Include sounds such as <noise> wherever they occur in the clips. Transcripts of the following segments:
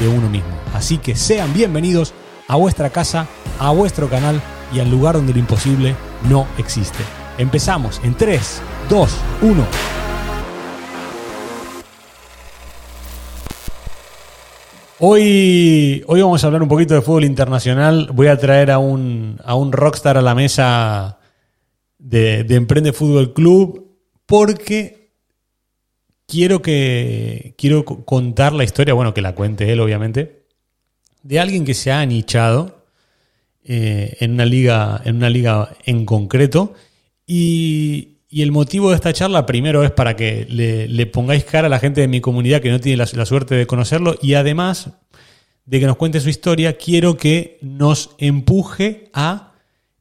de uno mismo. Así que sean bienvenidos a vuestra casa, a vuestro canal y al lugar donde lo imposible no existe. Empezamos en 3, 2, 1. Hoy, hoy vamos a hablar un poquito de fútbol internacional. Voy a traer a un, a un rockstar a la mesa de, de Emprende Fútbol Club porque quiero que quiero contar la historia, bueno, que la cuente él, obviamente, de alguien que se ha anichado eh, en una liga, en una liga en concreto. Y, el motivo de esta charla, primero, es para que le, pongáis cara a la gente de mi comunidad que no tiene la, la suerte de conocerlo. Y además de que nos cuente su historia, quiero que nos empuje a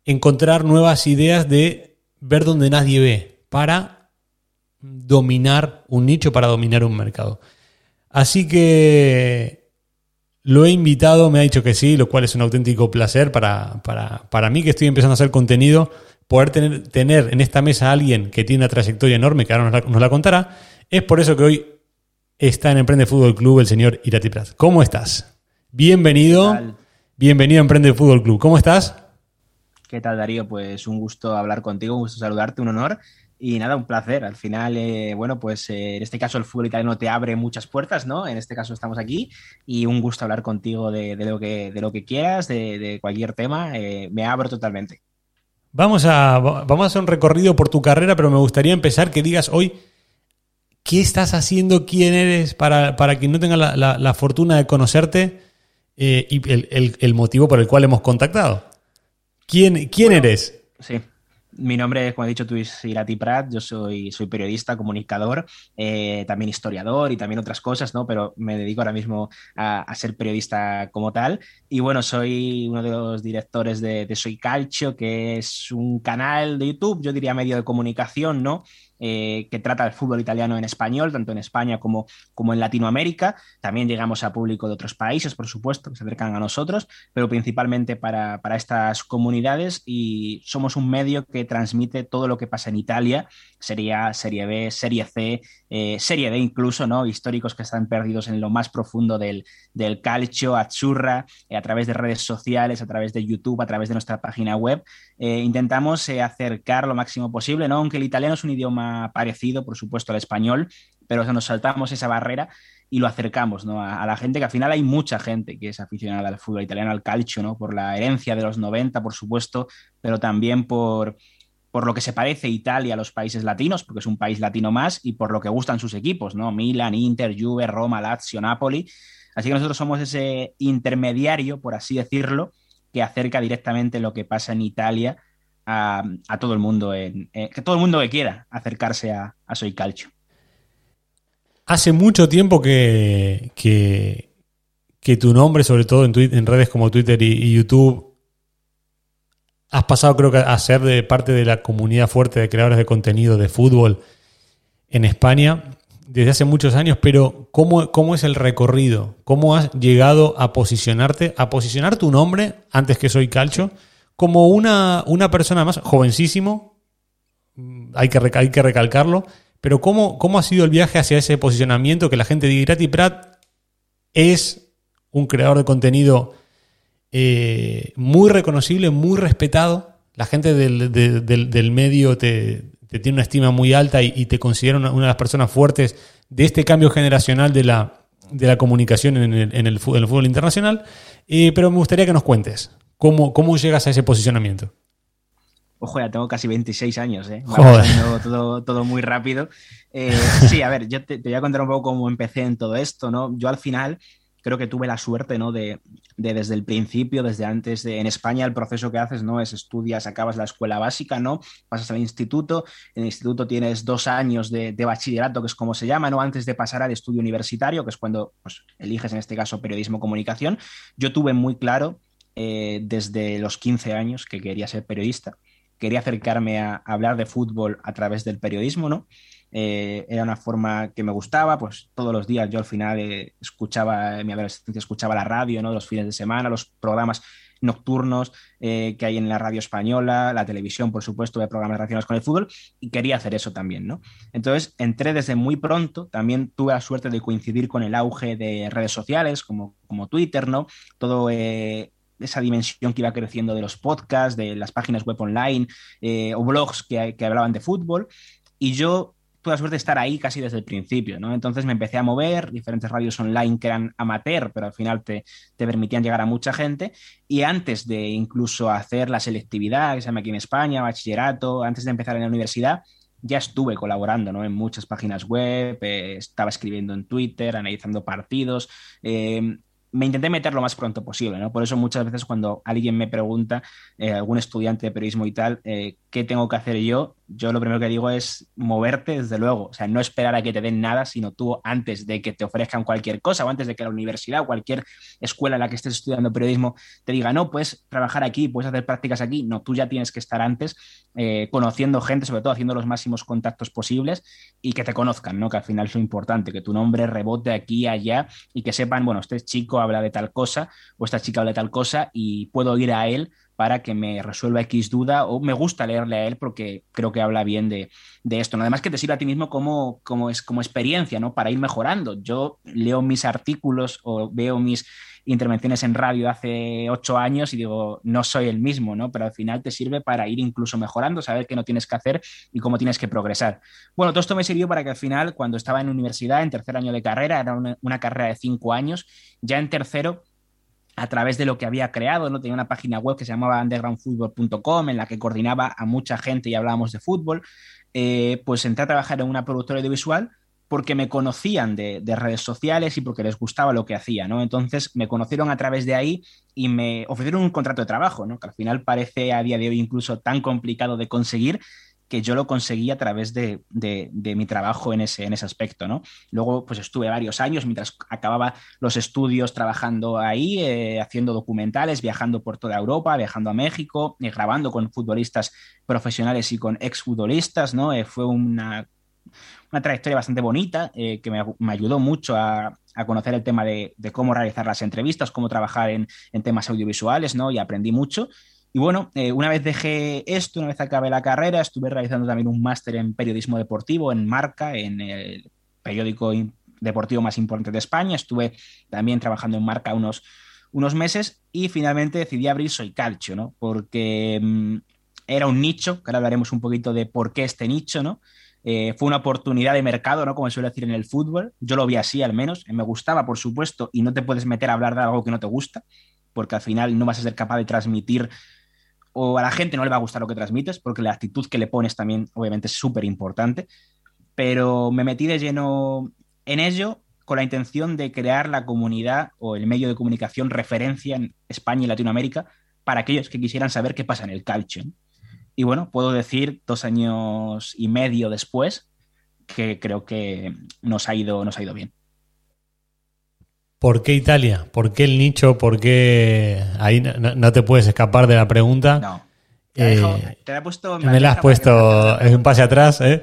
encontrar nuevas ideas de ver donde nadie ve, para dominar un nicho, para dominar un mercado. Así que lo he invitado, me ha dicho que sí, lo cual es un auténtico placer para, para, mí que estoy empezando a hacer contenido, poder tener, tener, en esta mesa a alguien que tiene una trayectoria enorme, que ahora nos la, contará. Es por eso que hoy está en Emprende Fútbol Club el señor Irati Prat. ¿Cómo estás? Bienvenido. Bienvenido a Emprende Fútbol Club. ¿Cómo estás? ¿Qué tal, Darío? Pues un gusto hablar contigo, un gusto saludarte, un honor. Y nada, un placer. Al final, eh, bueno, pues eh, en este caso el fútbol italiano te abre muchas puertas, ¿no? En este caso estamos aquí y un gusto hablar contigo de, lo, que, de lo que quieras, de, cualquier tema. Eh, me abro totalmente. Vamos a, vamos a hacer un recorrido por tu carrera, pero me gustaría empezar que digas hoy qué estás haciendo, quién eres, para, para quien no tenga la, fortuna de conocerte y el, motivo por el cual hemos contactado. ¿Quién, quién eres? Sí. Mi nombre es, como he dicho es Irati Prat, yo soy, soy periodista, comunicador, eh, también historiador y también otras cosas, ¿no? Pero me dedico ahora mismo a, ser periodista como tal. Y bueno, soy uno de los directores de, de Soy Calcio, que es un canal de YouTube, yo diría medio de comunicación, ¿no? Eh, que trata el fútbol italiano en español, tanto en España como, como en Latinoamérica. También llegamos a público de otros países, por supuesto, que se acercan a nosotros, pero principalmente para, estas comunidades y somos un medio que transmite todo lo que pasa en Italia, sería Serie B, Serie C, eh, Serie D incluso, ¿no? Históricos que están perdidos en lo más profundo del, del calcio, Azzurra, eh, a través de redes sociales, a través de YouTube, a través de nuestra página web. intentamos acercar lo máximo posible, ¿no? Aunque el italiano es un idioma parecido, por supuesto, al español, pero nos saltamos esa barrera y lo acercamos a, la gente, que al final hay mucha gente que es aficionada al fútbol italiano, al calcio, ¿no? por la herencia de los 90, por supuesto, pero también por, por lo que se parece Italia a los países latinos, porque es un país latino más, y por lo que gustan sus equipos, ¿no? Milan, Inter, Juve, Roma, Lazio, Napoli. Así que nosotros somos ese intermediario, por así decirlo, que acerca directamente lo que pasa en Italia a, todo el mundo, en, que todo el mundo que quiera acercarse a, Soy Calcio. Hace mucho tiempo que, que, tu nombre, sobre todo en redes como Twitter y, YouTube, has pasado creo que a ser de parte de la comunidad fuerte de creadores de contenido de fútbol en España desde hace muchos años, pero ¿cómo, ¿cómo, es el recorrido? ¿Cómo has llegado a posicionarte, a posicionar tu nombre antes que Soy Calcio? como una, una persona más, jovencísimo, hay que, hay que recalcarlo, pero ¿cómo, ¿cómo ha sido el viaje hacia ese posicionamiento que la gente de Irati Prat es un creador de contenido eh, muy reconocible, muy respetado? La gente del, medio te, tiene una estima muy alta y, te considera una, de las personas fuertes de este cambio generacional de la, de la comunicación en el, en el, fútbol, internacional. Eh, pero me gustaría que nos cuentes. ¿Cómo, ¿Cómo llegas a ese posicionamiento? Ojo, ya tengo casi 26 años, ¿eh? Todo, todo muy rápido. Eh, sí, a ver, yo te, voy a contar un poco cómo empecé en todo esto, ¿no? Yo al final creo que tuve la suerte, ¿no? De, desde el principio, desde antes de, en España el proceso que haces, ¿no? Es estudias, acabas la escuela básica, ¿no? Pasas al instituto, en el instituto tienes dos años de, bachillerato, que es como se llama, ¿no? Antes de pasar al estudio universitario, que es cuando pues, eliges en este caso periodismo comunicación. Yo tuve muy claro eh, desde los 15 años que quería ser periodista, quería acercarme a hablar de fútbol a través del periodismo, ¿no? Eh, era una forma que me gustaba, pues todos los días yo al final eh, escuchaba, en mi adolescencia escuchaba la radio, ¿no? Los fines de semana, los programas nocturnos eh, que hay en la radio española, la televisión, por supuesto, de programas relacionados con el fútbol, y quería hacer eso también, ¿no? Entonces, entré desde muy pronto, también tuve la suerte de coincidir con el auge de redes sociales como, como Twitter, ¿no? Todo esa dimensión que iba creciendo de los podcasts, de las páginas web online o blogs que, que, hablaban de fútbol. Y yo tuve la suerte de estar ahí casi desde el principio, ¿no? Entonces me empecé a mover, diferentes radios online que eran amateur, pero al final te, permitían llegar a mucha gente. Y antes de incluso hacer la selectividad, que se llama aquí en España, bachillerato, antes de empezar en la universidad, ya estuve colaborando ¿no? en muchas páginas web, eh, estaba escribiendo en Twitter, analizando partidos. Eh, me intenté meter lo más pronto posible, ¿no? Por eso muchas veces cuando alguien me pregunta, eh, algún estudiante de periodismo y tal, ¿qué tengo que hacer yo? Yo lo primero que digo es moverte, desde luego. O sea, no esperar a que te den nada, sino tú antes de que te ofrezcan cualquier cosa o antes de que la universidad o cualquier escuela en la que estés estudiando periodismo te diga, no, puedes trabajar aquí, puedes hacer prácticas aquí. No, tú ya tienes que estar antes eh, conociendo gente, sobre todo haciendo los máximos contactos posibles y que te conozcan, ¿no? Que al final es lo importante, que tu nombre rebote aquí y allá y que sepan, bueno, este chico habla de tal cosa o esta chica habla de tal cosa y puedo ir a él para que me resuelva X duda o me gusta leerle a él porque creo que habla bien de, esto. Además que te sirve a ti mismo como, como, es, como experiencia, ¿no? Para ir mejorando. Yo leo mis artículos o veo mis intervenciones en radio hace ocho años y digo, no soy el mismo, ¿no? Pero al final te sirve para ir incluso mejorando, saber qué no tienes que hacer y cómo tienes que progresar. Bueno, todo esto me sirvió para que al final, cuando estaba en universidad, en tercer año de carrera, era una, una carrera de cinco años, ya en tercero a través de lo que había creado, ¿no? Tenía una página web que se llamaba undergroundfootball.com en la que coordinaba a mucha gente y hablábamos de fútbol. Eh, pues entré a trabajar en una productora audiovisual porque me conocían de, redes sociales y porque les gustaba lo que hacía, ¿no? Entonces me conocieron a través de ahí y me ofrecieron un contrato de trabajo, ¿no? Que al final parece a día de hoy incluso tan complicado de conseguir, que yo lo conseguí a través de, mi trabajo en ese, en ese aspecto, ¿no? Luego, pues estuve varios años mientras acababa los estudios trabajando ahí, eh, haciendo documentales, viajando por toda Europa, viajando a México, eh, grabando con futbolistas profesionales y con exfutbolistas, ¿no? Eh, fue una, trayectoria bastante bonita que me, ayudó mucho a, conocer el tema de, cómo realizar las entrevistas, cómo trabajar en, en temas audiovisuales, ¿no? Y aprendí mucho. Y bueno, eh, una vez dejé esto, una vez acabé la carrera, estuve realizando también un máster en periodismo deportivo en Marca, en el periódico deportivo más importante de España. Estuve también trabajando en Marca unos, unos meses y finalmente decidí abrir Soy Calcio, ¿no? Porque mm, era un nicho, que ahora hablaremos un poquito de por qué este nicho, ¿no? Eh, fue una oportunidad de mercado, ¿no? Como se suele decir en el fútbol. Yo lo vi así, al menos. Me gustaba, por supuesto, y no te puedes meter a hablar de algo que no te gusta, porque al final no vas a ser capaz de transmitir o a la gente no le va a gustar lo que transmites, porque la actitud que le pones también obviamente es súper importante, pero me metí de lleno en ello con la intención de crear la comunidad o el medio de comunicación referencia en España y Latinoamérica para aquellos que quisieran saber qué pasa en el calcio. Y bueno, puedo decir dos años y medio después que creo que nos ha ido, nos ha ido bien. ¿Por qué Italia? ¿Por qué el nicho? ¿Por qué ahí no, te puedes escapar de la pregunta? No. Te, eh, la he puesto me la has puesto es un pase atrás, ¿eh?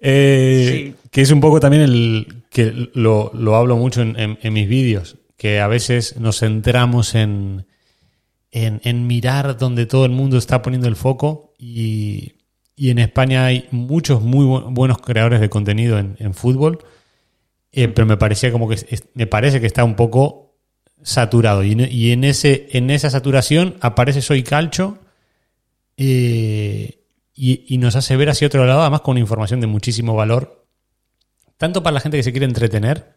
¿eh? Que es un poco también el que lo, hablo mucho en, mis vídeos, que a veces nos centramos en, en, mirar donde todo el mundo está poniendo el foco y, en España hay muchos muy buenos creadores de contenido en fútbol eh, pero me parecía como que me parece que está un poco saturado. Y, en, ese, en esa saturación aparece Soy Calcho eh, y, nos hace ver hacia otro lado, además con información de muchísimo valor, tanto para la gente que se quiere entretener,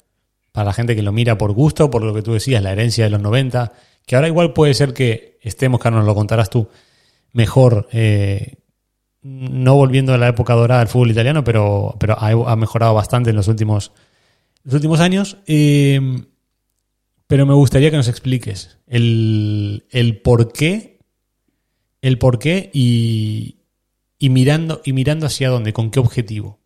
para la gente que lo mira por gusto, por lo que tú decías, la herencia de los 90, que ahora igual puede ser que estemos, Carlos, lo contarás tú, mejor, eh, no volviendo a la época dorada del fútbol italiano, pero, pero ha mejorado bastante en los últimos los últimos años. Eh, pero me gustaría que nos expliques el, el por qué, el por qué y, y, mirando, y mirando hacia dónde, con qué objetivo.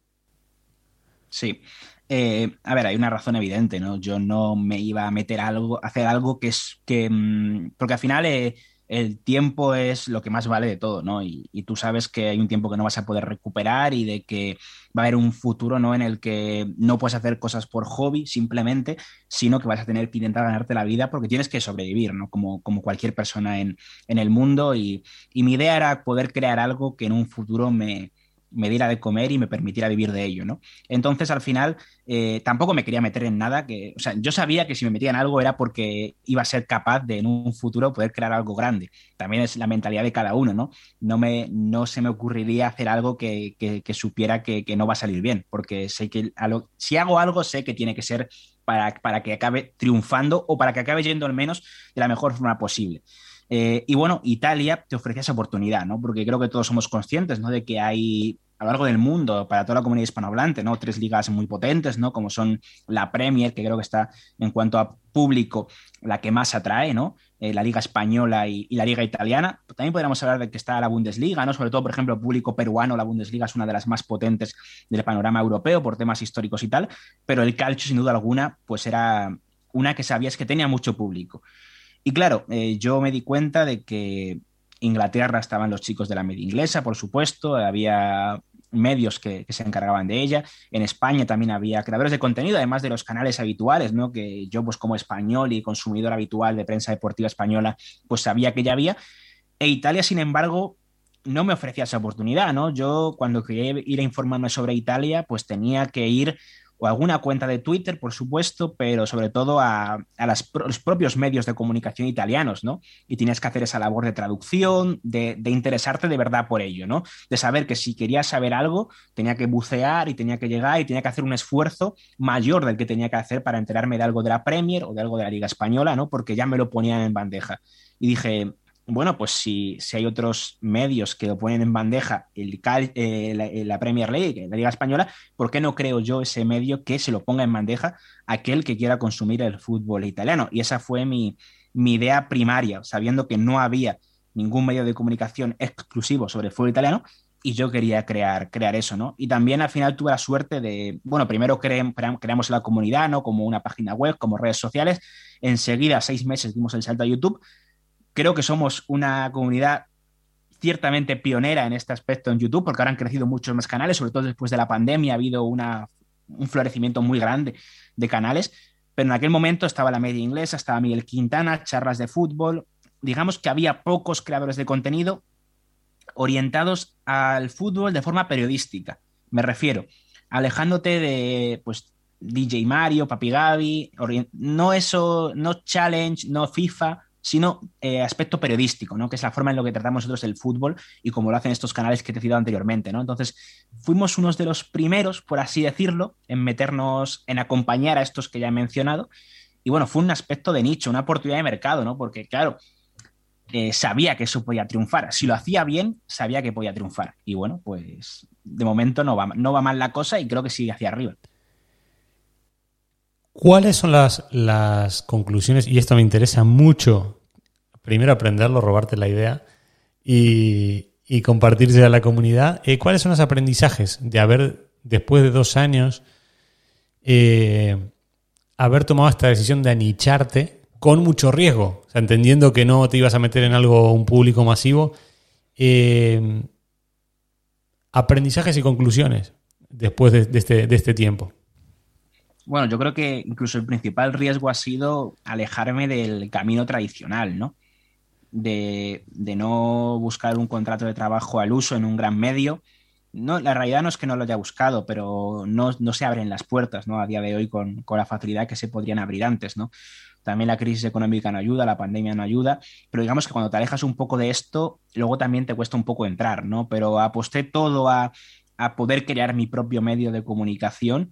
Sí. Eh, a ver, hay una razón evidente, ¿no? Yo no me iba a meter algo, hacer algo que es que. Mm, porque al final eh, el tiempo es lo que más vale de todo, ¿no? Y, tú sabes que hay un tiempo que no vas a poder recuperar y de que va a haber un futuro, ¿no? En el que no puedes hacer cosas por hobby simplemente, sino que vas a tener que intentar ganarte la vida porque tienes que sobrevivir, ¿no? Como, como cualquier persona en, en el mundo. Y, y mi idea era poder crear algo que en un futuro me, me diera de comer y me permitiera vivir de ello, ¿no? Entonces, al final, eh, tampoco me quería meter en nada que, o sea, yo sabía que si me metía en algo era porque iba a ser capaz de en un futuro poder crear algo grande. También es la mentalidad de cada uno, ¿no? No, me, no se me ocurriría hacer algo que, supiera que, no va a salir bien, porque sé que si hago algo, sé que tiene que ser para, para que acabe triunfando o para que acabe yendo al menos de la mejor forma posible. Eh, y bueno, Italia te ofrece esa oportunidad, ¿no? Porque creo que todos somos conscientes, ¿no? De que hay a lo largo del mundo, para toda la comunidad hispanohablante, ¿no? Tres ligas muy potentes, ¿no? Como son la Premier, que creo que está en cuanto a público la que más atrae, ¿no? Eh, la Liga Española y, la Liga Italiana. También podríamos hablar de que está la Bundesliga, ¿no? Sobre todo, por ejemplo, el público peruano, la Bundesliga es una de las más potentes del panorama europeo por temas históricos y tal, pero el calcio, sin duda alguna, pues era una que sabías que tenía mucho público. Y claro, eh, yo me di cuenta de que Inglaterra estaban los chicos de la media inglesa, por supuesto, había medios que, se encargaban de ella. En España también había creadores de contenido, además de los canales habituales, ¿no? Que yo, pues como español y consumidor habitual de prensa deportiva española, pues sabía que ya había. E Italia, sin embargo, no me ofrecía esa oportunidad, ¿no? Yo cuando quería ir a informarme sobre Italia, pues tenía que ir o alguna cuenta de Twitter, por supuesto, pero sobre todo a, los propios medios de comunicación italianos, ¿no? Y tienes que hacer esa labor de traducción, de, interesarte de verdad por ello, ¿no? De saber que si quería saber algo, tenía que bucear y tenía que llegar y tenía que hacer un esfuerzo mayor del que tenía que hacer para enterarme de algo de la Premier o de algo de la Liga Española, ¿no? Porque ya me lo ponían en bandeja. Y dije, bueno, pues si, si, hay otros medios que lo ponen en bandeja, el, eh, la, Premier League, la Liga Española, ¿por qué no creo yo ese medio que se lo ponga en bandeja aquel que quiera consumir el fútbol italiano? Y esa fue mi, mi idea primaria, sabiendo que no había ningún medio de comunicación exclusivo sobre el fútbol italiano, y yo quería crear, crear eso, ¿no? Y también al final tuve la suerte de, bueno, primero creamos la comunidad, ¿no? Como una página web, como redes sociales, enseguida, seis meses, dimos el salto a YouTube, Creo que somos una comunidad ciertamente pionera en este aspecto en YouTube, porque ahora han crecido muchos más canales, sobre todo después de la pandemia ha habido una, un florecimiento muy grande de canales, pero en aquel momento estaba la media inglesa, estaba Miguel Quintana, charlas de fútbol, digamos que había pocos creadores de contenido orientados al fútbol de forma periodística, me refiero, alejándote de pues DJ Mario, Papi Gaby, no eso, no challenge, no FIFA, sino eh, aspecto periodístico, ¿no? que es la forma en la que tratamos nosotros el fútbol y como lo hacen estos canales que te he citado anteriormente. ¿no? Entonces, fuimos unos de los primeros, por así decirlo, en meternos, en acompañar a estos que ya he mencionado. Y bueno, fue un aspecto de nicho, una oportunidad de mercado, ¿no? Porque, claro, eh, sabía que eso podía triunfar. Si lo hacía bien, sabía que podía triunfar. Y bueno, pues de momento no va, no va mal la cosa y creo que sigue hacia arriba. ¿Cuáles son las, las conclusiones? Y esto me interesa mucho primero aprenderlo, robarte la idea y, y compartirse a la comunidad. Eh, ¿Cuáles son los aprendizajes de haber, después de dos años, eh, haber tomado esta decisión de anicharte con mucho riesgo? O sea, entendiendo que no te ibas a meter en algo, un público masivo. Eh, aprendizajes y conclusiones después de, este, de este tiempo. Bueno, yo creo que incluso el principal riesgo ha sido alejarme del camino tradicional, ¿no? de, no buscar un contrato de trabajo al uso en un gran medio. No, la realidad no es que no lo haya buscado, pero no, se abren las puertas ¿no? a día de hoy con, la facilidad que se podrían abrir antes. ¿no? También la crisis económica no ayuda, la pandemia no ayuda, pero digamos que cuando te alejas un poco de esto, luego también te cuesta un poco entrar, ¿no? Pero aposté todo a, a poder crear mi propio medio de comunicación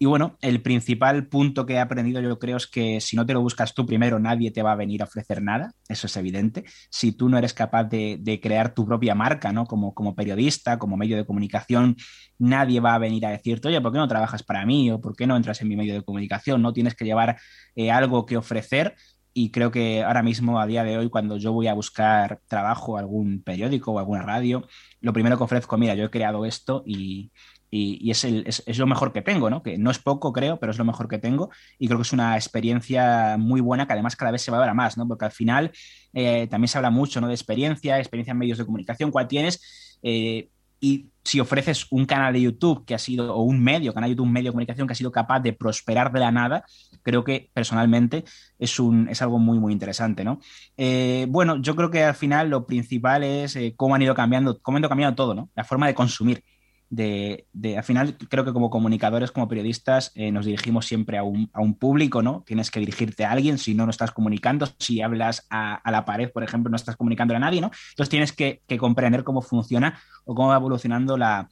Y bueno, el principal punto que he aprendido yo creo es que si no te lo buscas tú primero, nadie te va a venir a ofrecer nada, eso es evidente. Si tú no eres capaz de, crear tu propia marca, ¿no? Como, como periodista, como medio de comunicación, nadie va a venir a decirte, oye, ¿por qué no trabajas para mí? ¿O por qué no entras en mi medio de comunicación? No tienes que llevar eh, algo que ofrecer y creo que ahora mismo, a día de hoy, cuando yo voy a buscar trabajo, algún periódico o alguna radio, lo primero que ofrezco, mira, yo he creado esto y, y, es, lo mejor que tengo, ¿no? Que no es poco, creo, pero es lo mejor que tengo y creo que es una experiencia muy buena que además cada vez se va a ver a más, ¿no? Porque al final eh, también se habla mucho, ¿no? De experiencia, experiencia en medios de comunicación, cuál tienes eh, y si ofreces un canal de YouTube que ha sido, o un medio, canal de YouTube, un medio de comunicación que ha sido capaz de prosperar de la nada, creo que personalmente es, un, es algo muy, muy interesante, ¿no? Eh, bueno, yo creo que al final lo principal es cómo han ido cambiando, cómo han ido cambiando todo, ¿no? La forma de consumir de, al final creo que como comunicadores, como periodistas, eh, nos dirigimos siempre a un, público, ¿no? Tienes que dirigirte a alguien, si no, no estás comunicando, si hablas a, la pared, por ejemplo, no estás comunicando a nadie, ¿no? Entonces tienes que, comprender cómo funciona o cómo va evolucionando la,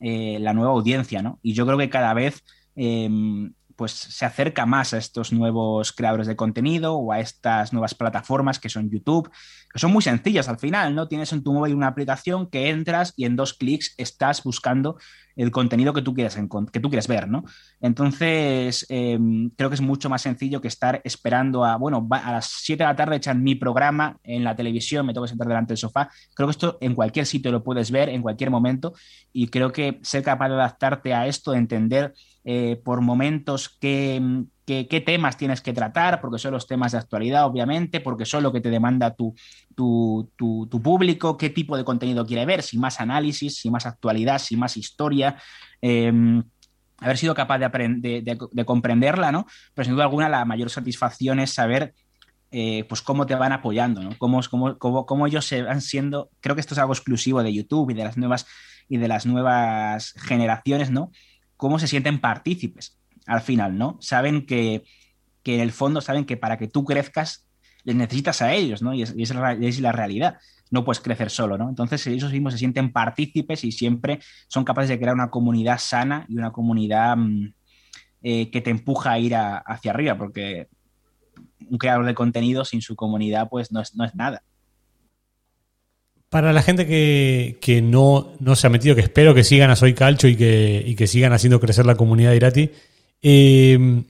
eh, la, nueva audiencia, ¿no? Y yo creo que cada vez em, pues se acerca más a estos nuevos creadores de contenido o a estas nuevas plataformas que son YouTube, que son muy sencillas al final, ¿no? Tienes en tu móvil una aplicación que entras y en dos clics estás buscando el contenido que tú quieres, que tú quieres ver, ¿no? Entonces, em, creo que es mucho más sencillo que estar esperando a, bueno, a las 7 de la tarde echan mi programa en la televisión, me tengo que sentar delante del sofá. Creo que esto en cualquier sitio lo puedes ver, en cualquier momento, y creo que ser capaz de adaptarte a esto, de entender eh, por momentos qué, qué, temas tienes que tratar, porque son los temas de actualidad, obviamente, porque son lo que te demanda tu, tu, tu, público, qué tipo de contenido quiere ver, si más análisis, si más actualidad, si más historia. Em, haber sido capaz de, de, comprenderla, ¿no? Pero sin duda alguna la mayor satisfacción es saber eh, pues cómo te van apoyando, ¿no? Cómo, cómo, cómo, cómo, ellos se van siendo, creo que esto es algo exclusivo de YouTube y de las nuevas y de las nuevas generaciones, ¿no? Cómo se sienten partícipes al final, ¿no? Saben que, en el fondo saben que para que tú crezcas les necesitas a ellos, ¿no? Y es, es, la, realidad. No puedes crecer solo, ¿no? Entonces ellos mismos se sienten partícipes y siempre son capaces de crear una comunidad sana y una comunidad mm, eh, que te empuja a ir hacia arriba, porque un creador de contenido sin su comunidad pues no es, no es nada. Para la gente que, no, se ha metido, que espero que sigan a Soy Calcho y que, que sigan haciendo crecer la comunidad de Irati, eh,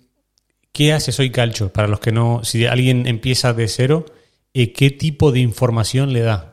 ¿qué hace Soy Calcho? Para los que no, si alguien empieza de cero, eh, ¿qué tipo de información le da?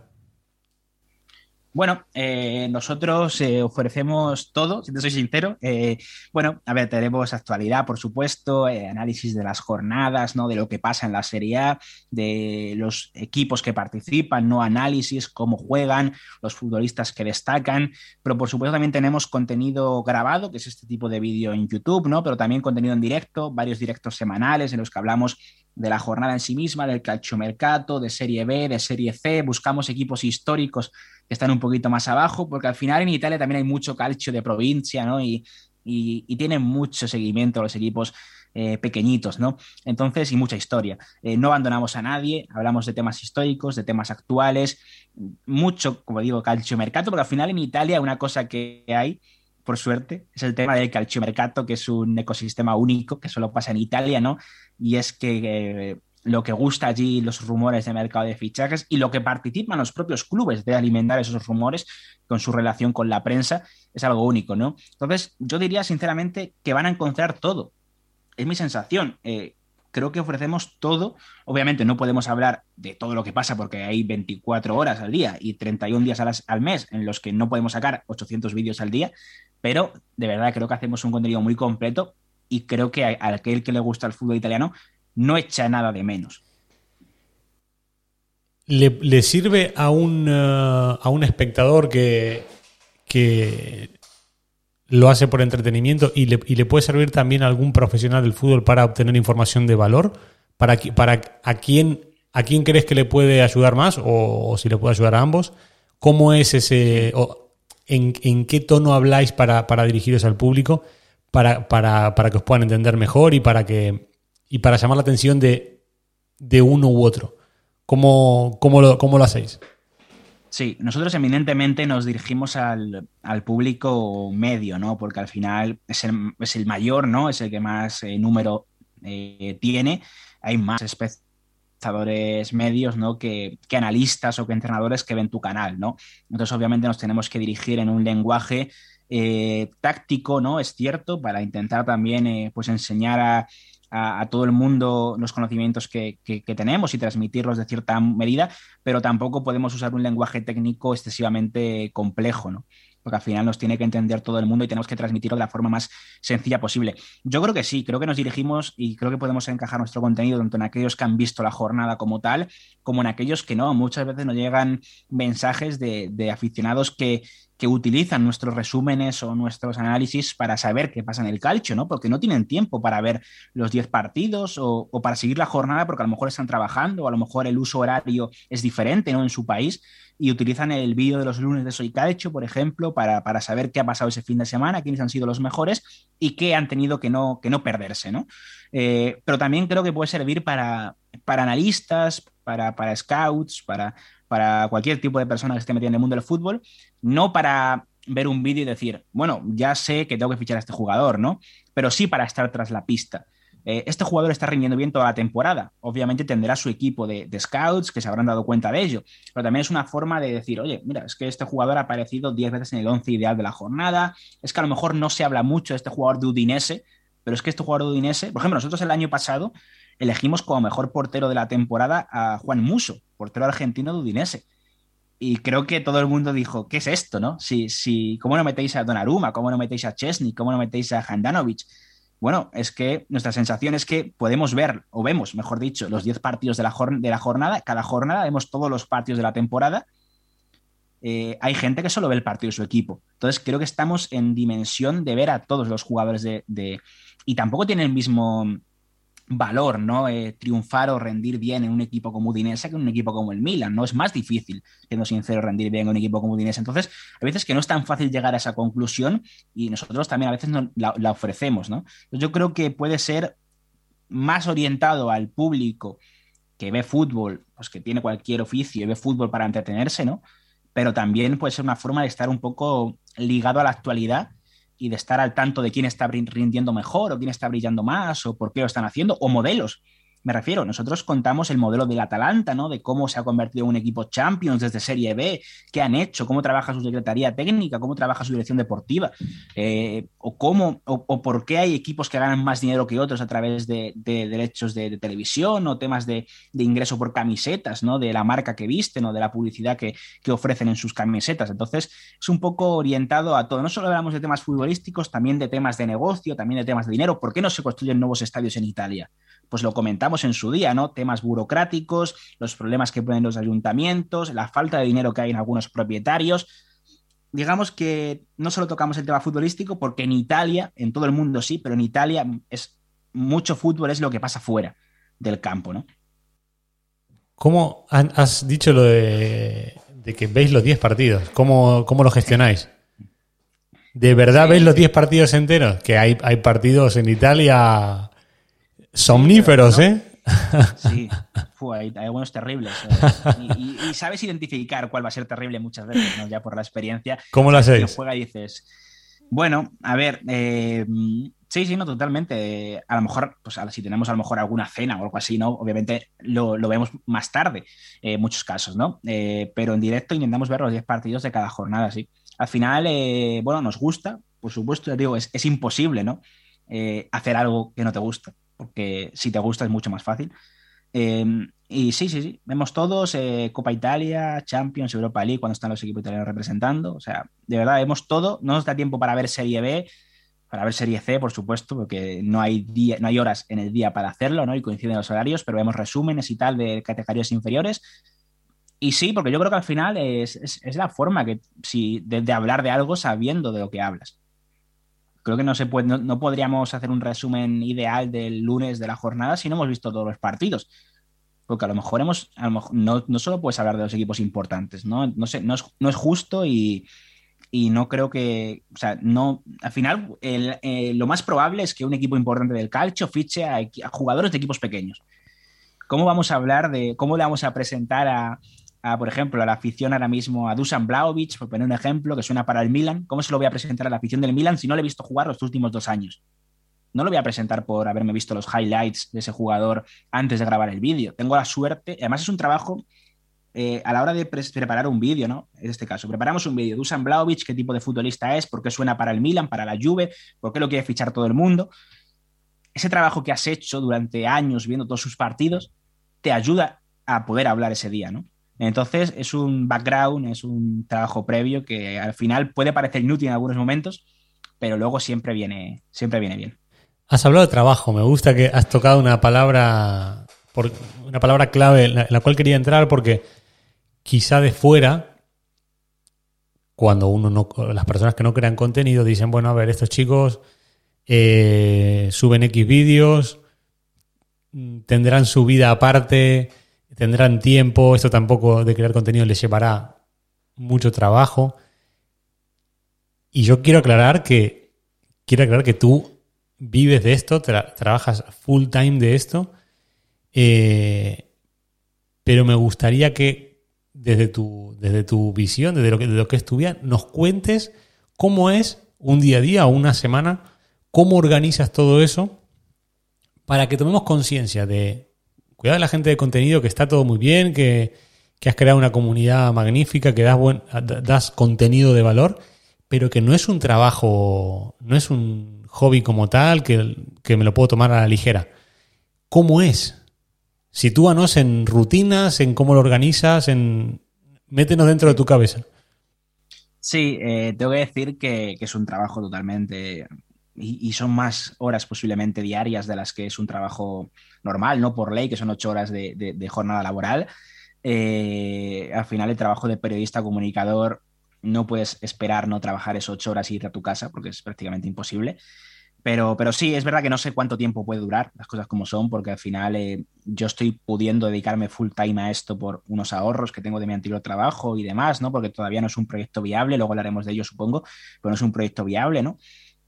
Bueno, eh, nosotros eh, ofrecemos todo, si te soy sincero. Eh, bueno, a ver, tenemos actualidad, por supuesto, análisis de las jornadas, ¿no? De lo que pasa en la Serie A, de los equipos que participan, no análisis, cómo juegan, los futbolistas que destacan. Pero por supuesto también tenemos contenido grabado, que es este tipo de vídeo en YouTube, ¿no? Pero también contenido en directo, varios directos semanales en los que hablamos de la jornada en sí misma, del calciomercato, de Serie B, de Serie C, buscamos equipos históricos que están un poquito más abajo, porque al final en Italia también hay mucho calcio de provincia, ¿no? Y, y, tienen mucho seguimiento los equipos eh, pequeñitos, ¿no? Entonces, y mucha historia. Eh, no abandonamos a nadie, hablamos de temas históricos, de temas actuales, mucho, como digo, calciomercato, porque al final en Italia una cosa que hay por suerte, es el tema del calciomercato, que es un ecosistema único que solo pasa en Italia, ¿no? Y es que eh, lo que gusta allí, los rumores de mercado de fichajes y lo que participan los propios clubes de alimentar esos rumores con su relación con la prensa, es algo único, ¿no? Entonces, yo diría sinceramente que van a encontrar todo. Es mi sensación. Eh, creo que ofrecemos todo. Obviamente no podemos hablar de todo lo que pasa porque hay 24 horas al día y 31 días al mes en los que no podemos sacar 800 vídeos al día, pero de verdad creo que hacemos un contenido muy completo y creo que a, aquel que le gusta el fútbol italiano no echa nada de menos. ¿Le, sirve a un, uh, a un espectador que, que lo hace por entretenimiento y le, y le, puede servir también a algún profesional del fútbol para obtener información de valor? ¿Para, para a, quién, a quién crees que le puede ayudar más o, si le puede ayudar a ambos? ¿Cómo es ese en, qué tono habláis para, dirigiros al público, para, que os puedan entender mejor y para, que, y para llamar la atención de, uno u otro. ¿Cómo, cómo, lo, ¿Cómo lo hacéis? Sí, nosotros eminentemente nos dirigimos al, público medio, ¿no? Porque al final es el, es el mayor, ¿no? Es el que más eh, número eh, tiene. Hay más espectadores medios, ¿no? Que, que, analistas o que entrenadores que ven tu canal, ¿no? Entonces, obviamente, nos tenemos que dirigir en un lenguaje eh, táctico, ¿no? Es cierto, para intentar también, pues, enseñar a a, todo el mundo los conocimientos que, tenemos y transmitirlos de cierta medida, pero tampoco podemos usar un lenguaje técnico excesivamente complejo, ¿no? Porque al final nos tiene que entender todo el mundo y tenemos que transmitirlo de la forma más sencilla posible. Yo creo que sí, creo que nos dirigimos y creo que podemos encajar nuestro contenido tanto en aquellos que han visto la jornada como tal, como en aquellos que no. Muchas veces nos llegan mensajes de aficionados que, que utilizan nuestros resúmenes o nuestros análisis para saber qué pasa en el calcio, ¿no? Porque no tienen tiempo para ver los 10 partidos o, para seguir la jornada porque a lo mejor están trabajando o a lo mejor el uso horario es diferente, ¿no? En su país y utilizan el vídeo de los lunes de Soy Calcio, por ejemplo, para, saber qué ha pasado ese fin de semana, quiénes han sido los mejores y qué han tenido que no, que no perderse, ¿no? Eh, pero también creo que puede servir para, para analistas, para, para scouts, para para cualquier tipo de persona que esté metida en el mundo del fútbol, no para ver un vídeo y decir, bueno, ya sé que tengo que fichar a este jugador, ¿no? Pero sí para estar tras la pista. Eh, este jugador está rindiendo bien toda la temporada. Obviamente tendrá su equipo de, scouts que se habrán dado cuenta de ello, pero también es una forma de decir, oye, mira, es que este jugador ha aparecido 10 veces en el 11 ideal de la jornada, es que a lo mejor no se habla mucho de este jugador de Udinese, pero es que este jugador de Udinese, por ejemplo, nosotros el año pasado elegimos como mejor portero de la temporada a Juan Muso, portero argentino de Udinese. Y creo que todo el mundo dijo, ¿qué es esto, no? Si, si, ¿Cómo no metéis a Donnarumma? ¿Cómo no metéis a Chesney? ¿Cómo no metéis a Handanovic? Bueno, es que nuestra sensación es que podemos ver, o vemos, mejor dicho, los 10 partidos de la, de la, jornada. Cada jornada vemos todos los partidos de la temporada. Eh, hay gente que solo ve el partido de su equipo. Entonces creo que estamos en dimensión de ver a todos los jugadores de... de... Y tampoco tienen el mismo valor, ¿no? Eh, triunfar o rendir bien en un equipo como Udinese que en un equipo como el Milan, ¿no? Es más difícil, siendo sincero, rendir bien en un equipo como Udinese. Entonces, a veces que no es tan fácil llegar a esa conclusión y nosotros también a veces la, ofrecemos, ¿no? Yo creo que puede ser más orientado al público que ve fútbol, pues que tiene cualquier oficio y ve fútbol para entretenerse, ¿no? Pero también puede ser una forma de estar un poco ligado a la actualidad y de estar al tanto de quién está rindiendo mejor o quién está brillando más o por qué lo están haciendo, o modelos me refiero, nosotros contamos el modelo del Atalanta, ¿no? De cómo se ha convertido en un equipo Champions desde Serie B, qué han hecho, cómo trabaja su secretaría técnica, cómo trabaja su dirección deportiva, eh, o cómo, o, por qué hay equipos que ganan más dinero que otros a través de, derechos de, televisión o temas de, ingreso por camisetas, ¿no? De la marca que visten o de la publicidad que, que ofrecen en sus camisetas. Entonces, es un poco orientado a todo. No solo hablamos de temas futbolísticos, también de temas de negocio, también de temas de dinero. ¿Por qué no se construyen nuevos estadios en Italia? Pues lo comentamos en su día, ¿no? Temas burocráticos, los problemas que ponen los ayuntamientos, la falta de dinero que hay en algunos propietarios. Digamos que no solo tocamos el tema futbolístico, porque en Italia, en todo el mundo sí, pero en Italia es mucho fútbol es lo que pasa fuera del campo, ¿no? ¿Cómo has dicho lo de, que veis los 10 partidos? ¿Cómo, ¿Cómo, lo gestionáis? ¿De verdad veis los 10 partidos enteros? Que hay, hay partidos en Italia Somníferos, ¿eh? <laughs> Sí, hay, algunos terribles. ¿eh? Y, sabes identificar cuál va a ser terrible muchas veces, ¿no? ya por la experiencia. ¿Cómo lo hacéis? juega y dices, bueno, a ver, eh, sí, sí, no, totalmente. A lo mejor, pues si tenemos a lo mejor alguna cena o algo así, ¿no? Obviamente lo, vemos más tarde, eh, en muchos casos, ¿no? pero en directo intentamos ver los 10 partidos de cada jornada, sí. Al final, bueno, nos gusta, por supuesto, digo, es, es imposible, ¿no? hacer algo que no te gusta porque si te gusta es mucho más fácil. Em, y sí, sí, sí, vemos todos, eh, Copa Italia, Champions, Europa League, cuando están los equipos italianos representando. O sea, de verdad, vemos todo. No nos da tiempo para ver Serie B, para ver Serie C, por supuesto, porque no hay, día, no hay horas en el día para hacerlo, ¿no? Y coinciden los horarios, pero vemos resúmenes y tal de categorías inferiores. Y sí, porque yo creo que al final es, la forma que, si, de hablar de algo sabiendo de lo que hablas creo que no se puede, no, podríamos hacer un resumen ideal del lunes de la jornada si no hemos visto todos los partidos. Porque a lo mejor hemos, a lo mejor, no, no, solo puedes hablar de los equipos importantes, ¿no? No sé, no es, no es justo y, y, no creo que, o sea, no, al final eh, lo más probable es que un equipo importante del calcio fiche a, a, jugadores de equipos pequeños. ¿Cómo vamos a hablar de, cómo le vamos a presentar a, por ejemplo, a la afición ahora mismo a Dusan Blaovic, por poner un ejemplo, que suena para el Milan, ¿cómo se lo voy a presentar a la afición del Milan si no le he visto jugar los últimos dos años? No lo voy a presentar por haberme visto los highlights de ese jugador antes de grabar el vídeo. Tengo la suerte, además es un trabajo eh, a la hora de preparar un vídeo, ¿no? En este caso, preparamos un vídeo de Dusan Blaovic, qué tipo de futbolista es, por qué suena para el Milan, para la Juve, por qué lo quiere fichar todo el mundo. Ese trabajo que has hecho durante años viendo todos sus partidos te ayuda a poder hablar ese día, ¿no? Entonces es un background, es un trabajo previo que al final puede parecer inútil en algunos momentos, pero luego siempre viene, siempre viene bien. Has hablado de trabajo, me gusta que has tocado una palabra, una palabra clave en la, cual quería entrar porque quizá de fuera, cuando uno no, las personas que no crean contenido dicen, bueno, a ver, estos chicos eh, suben X vídeos, tendrán su vida aparte, tendrán tiempo, esto tampoco de crear contenido les llevará mucho trabajo. Y yo quiero aclarar que quiero aclarar que tú vives de esto, trabajas full time de esto, eh, pero me gustaría que desde tu, desde tu visión, desde lo, que, de lo que es tu vida, nos cuentes cómo es un día a día o una semana, cómo organizas todo eso para que tomemos conciencia de cuidado de la gente de contenido, que está todo muy bien, que, has creado una comunidad magnífica, que das, das contenido de valor, pero que no es un trabajo, no es un hobby como tal, que, me lo puedo tomar a la ligera. ¿Cómo es? Sitúanos en rutinas, en cómo lo organizas, en métenos dentro de tu cabeza. Sí, eh, tengo que decir que, es un trabajo totalmente y, son más horas posiblemente diarias de las que es un trabajo normal, no por ley, que son ocho horas de, jornada laboral. Eh, al final el trabajo de periodista comunicador no puedes esperar no trabajar esas ocho horas y irte a tu casa porque es prácticamente imposible. Pero, pero sí, es verdad que no sé cuánto tiempo puede durar, las cosas como son, porque al final eh, yo estoy pudiendo dedicarme full time a esto por unos ahorros que tengo de mi antiguo trabajo y demás, ¿no? Porque todavía no es un proyecto viable, luego hablaremos de ello, supongo, pero no es un proyecto viable, ¿no?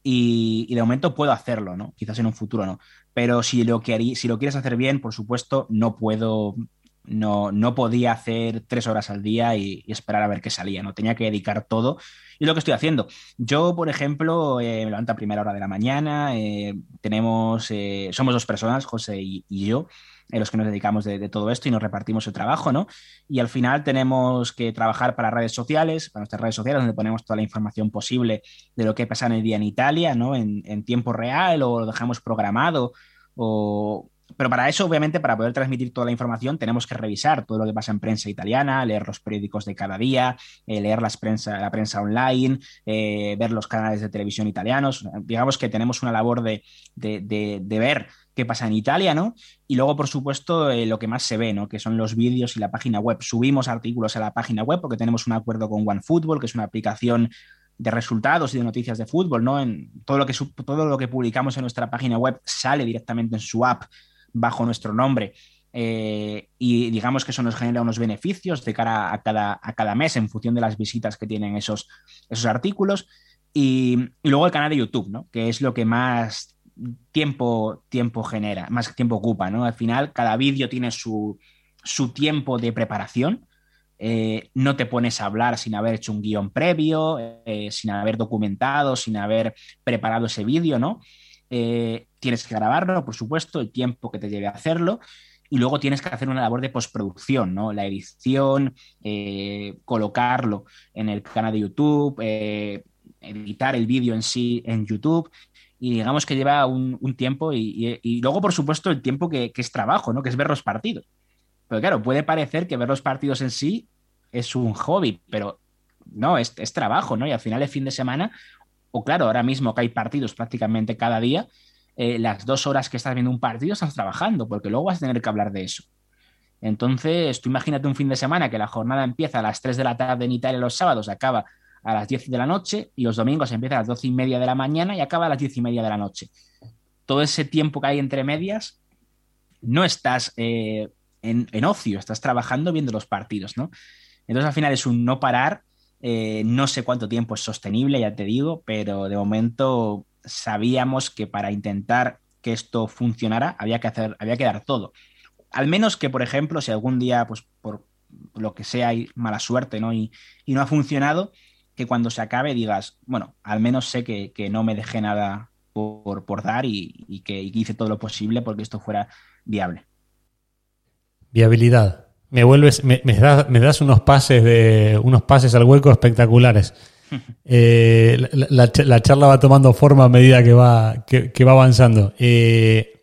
Y, de momento puedo hacerlo, ¿no? Quizás en un futuro no. Pero si lo, si lo quieres hacer bien, por supuesto, no puedo, no, no podía hacer tres horas al día y, esperar a ver qué salía, ¿no? Tenía que dedicar todo. Y lo que estoy haciendo. Yo, por ejemplo, eh, me levanto a primera hora de la mañana, eh, tenemos, eh, somos dos personas, José y yo en los que nos dedicamos de, todo esto y nos repartimos el trabajo, ¿no? Y al final tenemos que trabajar para redes sociales, para nuestras redes sociales, donde ponemos toda la información posible de lo que pasa en el día en Italia, ¿no? En, tiempo real o lo dejamos programado o... Pero para eso, obviamente, para poder transmitir toda la información, tenemos que revisar todo lo que pasa en prensa italiana, leer los periódicos de cada día, eh, leer las prensa, la prensa online, eh, ver los canales de televisión italianos. Digamos que tenemos una labor de, de, de ver qué pasa en Italia, ¿no? Y luego, por supuesto, eh, lo que más se ve, ¿no? Que son los vídeos y la página web. Subimos artículos a la página web porque tenemos un acuerdo con OneFootball, que es una aplicación de resultados y de noticias de fútbol, ¿no? En todo lo que todo lo que publicamos en nuestra página web sale directamente en su app bajo nuestro nombre. Eh, y digamos que eso nos genera unos beneficios de cara a cada, a cada mes en función de las visitas que tienen esos, esos artículos. Y, y, luego el canal de YouTube, ¿no? Que es lo que más tiempo, tiempo genera, más tiempo ocupa, ¿no? Al final, cada vídeo tiene su, tiempo de preparación. Eh, no te pones a hablar sin haber hecho un guion previo, eh, sin haber documentado, sin haber preparado ese vídeo, ¿no? Eh, tienes que grabarlo, por supuesto, el tiempo que te lleve a hacerlo. Y luego tienes que hacer una labor de postproducción, ¿no? La edición, colocarlo en el canal de YouTube, editar el vídeo en sí en YouTube y digamos que lleva un, tiempo y, luego, por supuesto, el tiempo que, es trabajo, ¿no? Que es ver los partidos. Pero claro, puede parecer que ver los partidos en sí es un hobby, pero no, es, trabajo, ¿no? Y al final de fin de semana, o claro, ahora mismo que hay partidos prácticamente cada día, eh, las dos horas que estás viendo un partido estás trabajando, porque luego vas a tener que hablar de eso. Entonces, tú imagínate un fin de semana que la jornada empieza a las 3 de la tarde en Italia los sábados, acaba a las 10 de la noche y los domingos empieza a las 12 y media de la mañana y acaba a las 10 y media de la noche. Todo ese tiempo que hay entre medias, no estás eh, en, ocio, estás trabajando viendo los partidos, ¿no? Entonces al final es un no parar, eh, no sé cuánto tiempo es sostenible, ya te digo, pero de momento sabíamos que para intentar que esto funcionara había que hacer, había que dar todo. Al menos que, por ejemplo, si algún día, pues por lo que sea, hay mala suerte, ¿no? Y, no ha funcionado, que cuando se acabe digas, bueno, al menos sé que, no me dejé nada por, por dar y, que, hice todo lo posible porque esto fuera viable. Viabilidad. Me vuelves, me, das, unos pases de unos pases al hueco espectaculares. <laughs> Eh, la, charla va tomando forma a medida que va, que, va avanzando. Eh,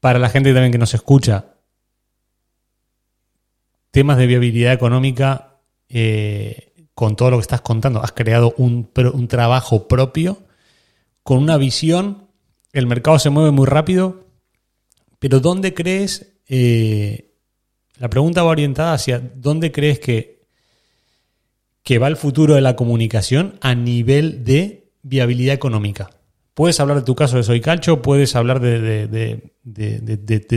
para la gente también que nos escucha, temas de viabilidad económica, eh, con todo lo que estás contando, has creado un, trabajo propio con una visión, el mercado se mueve muy rápido, pero ¿dónde crees, eh, la pregunta va orientada hacia dónde crees que, que va el futuro de la comunicación a nivel de viabilidad económica? Puedes hablar de tu caso de Soy Calcho, puedes hablar de,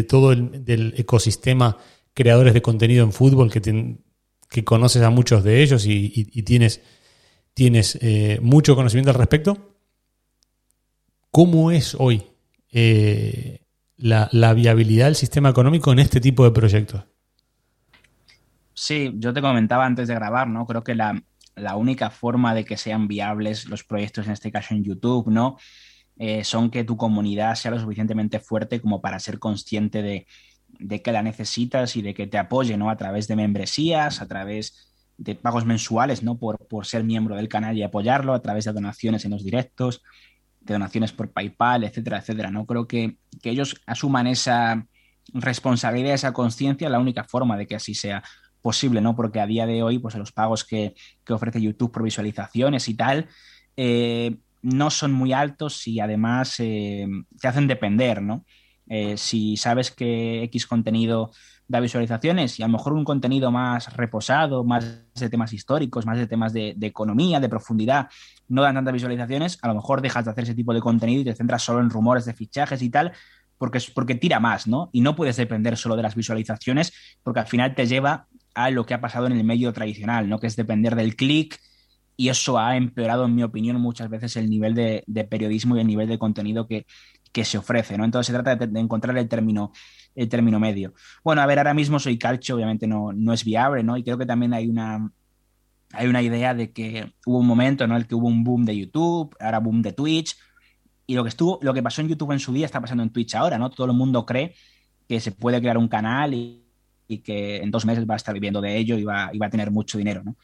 todo el ecosistema creadores de contenido en fútbol que, que conoces a muchos de ellos y, tienes, tienes eh, mucho conocimiento al respecto. ¿Cómo es hoy eh, la, viabilidad del sistema económico en este tipo de proyectos? Sí, yo te comentaba antes de grabar, ¿no? Creo que la, única forma de que sean viables los proyectos, en este caso en YouTube, ¿no? Eh, son que tu comunidad sea lo suficientemente fuerte como para ser consciente de, de que la necesitas y de que te apoye, ¿no? A través de membresías, a través de pagos mensuales, ¿no? Por, por ser miembro del canal y apoyarlo, a través de donaciones en los directos, de donaciones por PayPal, etcétera, etcétera. No creo que, ellos asuman esa responsabilidad, esa conciencia, la única forma de que así sea posible, ¿no? Porque a día de hoy, pues los pagos que, ofrece YouTube por visualizaciones y tal, eh, no son muy altos y además eh, te hacen depender, ¿no? Eh, si sabes que X contenido da visualizaciones y a lo mejor un contenido más reposado, más de temas históricos, más de temas de, economía, de profundidad, no dan tantas visualizaciones, a lo mejor dejas de hacer ese tipo de contenido y te centras solo en rumores de fichajes y tal, porque, porque tira más, ¿no? Y no puedes depender solo de las visualizaciones, porque al final te lleva a lo que ha pasado en el medio tradicional, ¿no? Que es depender del clic, y eso ha empeorado, en mi opinión, muchas veces el nivel de, de, periodismo y el nivel de contenido que, que se ofrece, ¿no? Entonces se trata de, encontrar el término, el término medio. Bueno, a ver, ahora mismo soy calcio, obviamente no, no es viable, ¿no? Y creo que también hay una, hay una idea de que hubo un momento en el que hubo un boom de YouTube, ahora boom de Twitch, y lo que estuvo, lo que pasó en YouTube en su día está pasando en Twitch ahora, ¿no? Todo el mundo cree que se puede crear un canal y, que en dos meses va a estar viviendo de ello y va, a tener mucho dinero, ¿no?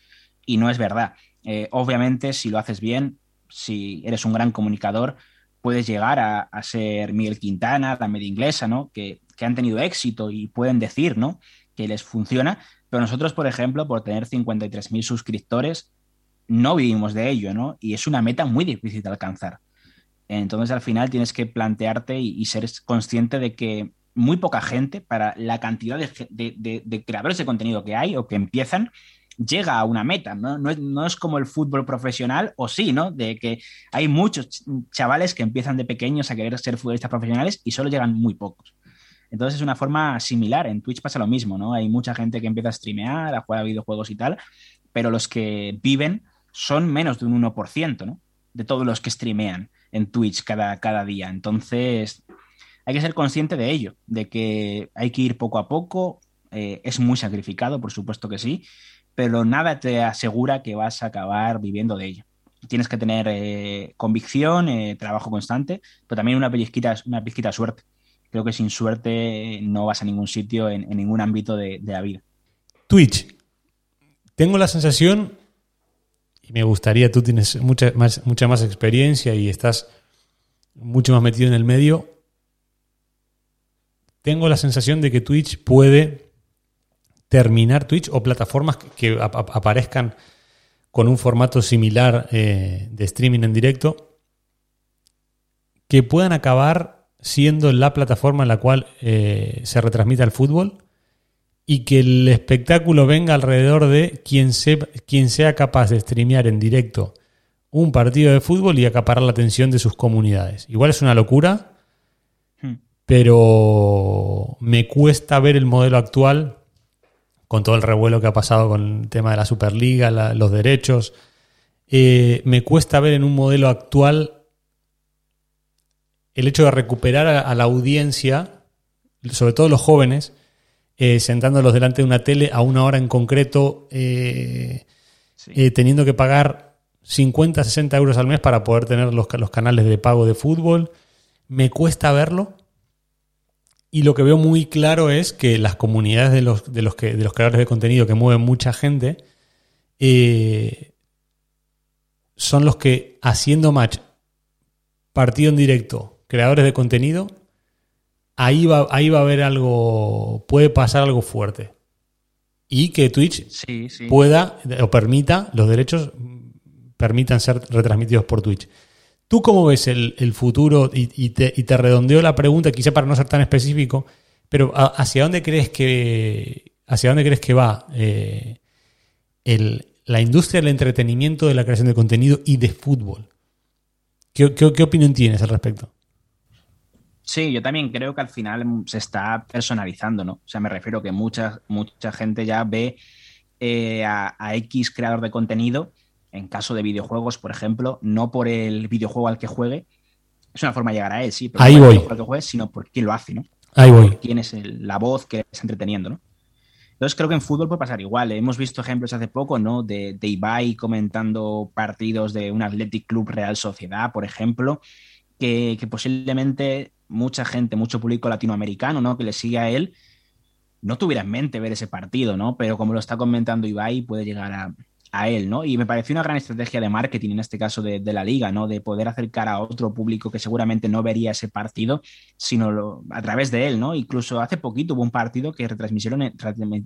Y no es verdad. Eh, obviamente, si lo haces bien, si eres un gran comunicador, puedes llegar a, ser Miguel Quintana, la media inglesa, ¿no? Que, han tenido éxito y pueden decir, ¿no? Que les funciona. Pero nosotros, por ejemplo, por tener 53.000 suscriptores, no vivimos de ello, ¿no? Y es una meta muy difícil de alcanzar. Entonces, al final tienes que plantearte y, ser consciente de que muy poca gente, para la cantidad de, creadores de contenido que hay o que empiezan, llega a una meta, ¿no? No es, como el fútbol profesional, o sí, ¿no? De que hay muchos chavales que empiezan de pequeños a querer ser futbolistas profesionales y solo llegan muy pocos. Entonces es una forma similar, en Twitch pasa lo mismo, ¿no? Hay mucha gente que empieza a streamear, a jugar a videojuegos y tal, pero los que viven son menos de un 1%, ¿no? De todos los que streamean en Twitch cada, cada día. Entonces, hay que ser consciente de ello, de que hay que ir poco a poco, eh, es muy sacrificado, por supuesto que sí, pero nada te asegura que vas a acabar viviendo de ello. Tienes que tener eh, convicción, eh, trabajo constante, pero también una pellizquita, una pizquita suerte. Creo que sin suerte no vas a ningún sitio en, ningún ámbito de, la vida. Twitch. Tengo la sensación, y me gustaría, tú tienes mucha más experiencia y estás mucho más metido en el medio. Tengo la sensación de que Twitch puede terminar Twitch o plataformas que, aparezcan con un formato similar eh, de streaming en directo que puedan acabar siendo la plataforma en la cual eh, se retransmite el fútbol y que el espectáculo venga alrededor de quien, quien sea capaz de streamear en directo un partido de fútbol y acaparar la atención de sus comunidades. Igual es una locura, hmm. pero me cuesta ver el modelo actual con todo el revuelo que ha pasado con el tema de la Superliga, los derechos. Eh, me cuesta ver en un modelo actual el hecho de recuperar a, la audiencia, sobre todo los jóvenes, eh, sentándolos delante de una tele a una hora en concreto, eh, teniendo que pagar 50, 60 euros al mes para poder tener los, los canales de pago de fútbol. Me cuesta verlo. Y lo que veo muy claro es que las comunidades de los, de los, que, de los creadores de contenido que mueven mucha gente son los que haciendo match, partido en directo, creadores de contenido, ahí va, ahí va a haber algo, puede pasar algo fuerte. Y que Twitch pueda o permita, los derechos permitan ser retransmitidos por Twitch. ¿Tú cómo ves el, futuro? Y, te, redondeo la pregunta, quizá para no ser tan específico, pero ¿hacia dónde crees que, hacia dónde crees que va eh, la industria del entretenimiento, de la creación de contenido y de fútbol? ¿Qué, opinión tienes al respecto? Sí, yo también creo que al final se está personalizando, ¿no? O sea, me refiero que mucha, mucha gente ya ve eh, a, X creador de contenido, en caso de videojuegos, por ejemplo, no por el videojuego al que juegue, es una forma de llegar a él, sí, pero Ahí voy. al que juegue, sino por quién lo hace, ¿no? Ahí voy. quién es la voz que está entreteniendo, ¿no? Entonces creo que en fútbol puede pasar igual. ¿eh? Hemos visto ejemplos hace poco, ¿no? De, de Ibai comentando partidos de un Athletic Club Real Sociedad, por ejemplo, que, que posiblemente mucha gente, mucho público latinoamericano, ¿no? Que le sigue a él, no tuviera en mente ver ese partido, ¿no? Pero como lo está comentando Ibai, puede llegar a, a él, ¿no? Y me pareció una gran estrategia de marketing, en este caso de, la liga, ¿no? De poder acercar a otro público que seguramente no vería ese partido, sino a través de él, ¿no? Incluso hace poquito hubo un partido que retransmitieron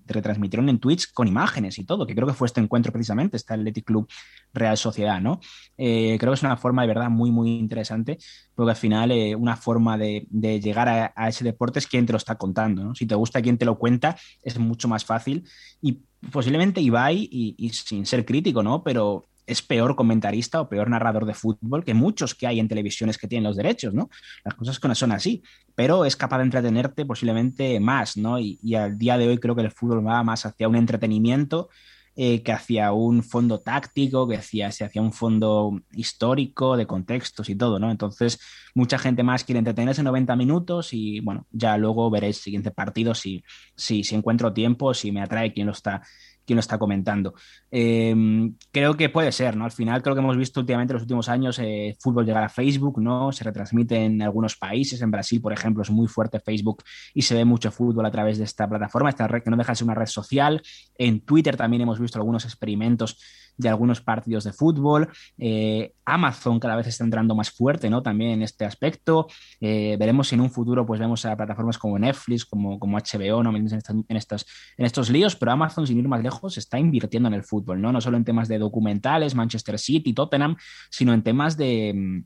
retransmitieron en Twitch con imágenes y todo, que creo que fue este encuentro precisamente, está el Athletic Club Real Sociedad, ¿no? Eh, creo que es una forma de verdad muy, muy interesante, porque al final eh, una forma de, llegar a, ese deporte es quien te lo está contando, ¿no? Si te gusta quien te lo cuenta, es mucho más fácil y posiblemente Ibai, y, sin ser crítico, ¿no? Pero es peor comentarista o peor narrador de fútbol que muchos que hay en televisiones que tienen los derechos, ¿no? Las cosas que no son así, pero es capaz de entretenerte posiblemente más, ¿no? Y, y al día de hoy creo que el fútbol va más hacia un entretenimiento eh, que hacía un fondo táctico, que hacía, un fondo histórico, de contextos y todo, ¿no? Entonces, mucha gente más quiere entretenerse 90 minutos y, bueno, ya luego veréis el siguiente partido si, si, si encuentro tiempo, si me atrae quien lo está quien lo está comentando. Em, creo que puede ser, ¿no? Al final creo que hemos visto últimamente en los últimos años eh, fútbol llegar a Facebook, ¿no? Se retransmite en algunos países, en Brasil, por ejemplo, es muy fuerte Facebook y se ve mucho fútbol a través de esta plataforma, esta red que no deja de ser una red social. En Twitter también hemos visto algunos experimentos de algunos partidos de fútbol. Eh, Amazon cada vez está entrando más fuerte, ¿no? También en este aspecto. Eh, veremos si en un futuro, pues vemos a plataformas como Netflix, como, como HBO, ¿no? En, en, estos, en estos líos, pero Amazon, sin ir más lejos, está invirtiendo en el fútbol, ¿no? No solo en temas de documentales, Manchester City, Tottenham, sino en temas de,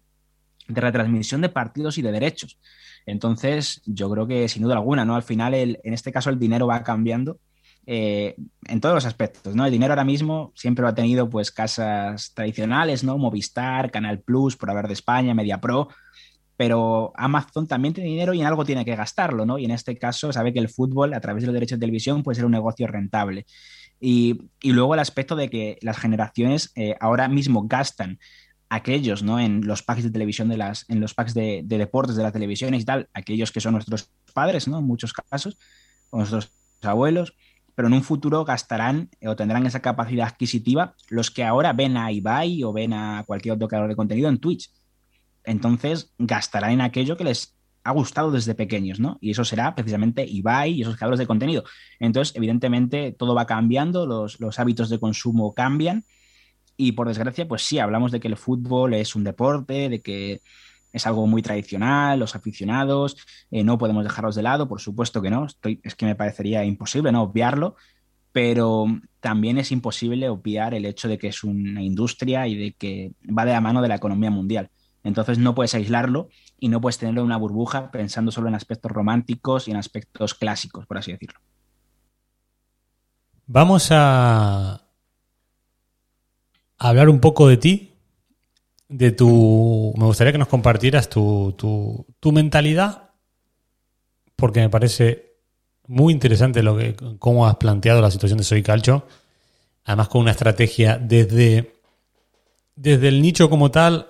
de retransmisión de partidos y de derechos. Entonces, yo creo que sin duda alguna, ¿no? Al final, el, en este caso, el dinero va cambiando eh, en todos los aspectos, ¿no? El dinero ahora mismo siempre lo ha tenido pues casas tradicionales, ¿no? Movistar, Canal Plus, por hablar de España, Media Pro, pero Amazon también tiene dinero y en algo tiene que gastarlo, ¿no? Y en este caso sabe que el fútbol a través de los derechos de televisión puede ser un negocio rentable. Y, luego el aspecto de que las generaciones eh, ahora mismo gastan aquellos, ¿no? En los packs de televisión de las, en los packs de, de deportes de la televisión y tal, aquellos que son nuestros padres, ¿no? En muchos casos, o nuestros abuelos, pero en un futuro gastarán o tendrán esa capacidad adquisitiva los que ahora ven a Ibai o ven a cualquier otro creador de contenido en Twitch. Entonces gastarán en aquello que les ha gustado desde pequeños, ¿no? Y eso será precisamente Ibai y esos creadores de contenido. Entonces, evidentemente, todo va cambiando, los, los hábitos de consumo cambian y por desgracia, pues sí, hablamos de que el fútbol es un deporte, de que es algo muy tradicional, los aficionados, eh, no podemos dejarlos de lado, por supuesto que no, es que me parecería imposible no obviarlo, pero también es imposible obviar el hecho de que es una industria y de que va de la mano de la economía mundial. Entonces no puedes aislarlo y no puedes tenerlo en una burbuja pensando solo en aspectos románticos y en aspectos clásicos, por así decirlo. Vamos a hablar un poco de ti, de tu. Me gustaría que nos compartieras tu, tu, mentalidad, porque me parece muy interesante lo que, cómo has planteado la situación de Soy Calcho. Además, con una estrategia desde, desde el nicho como tal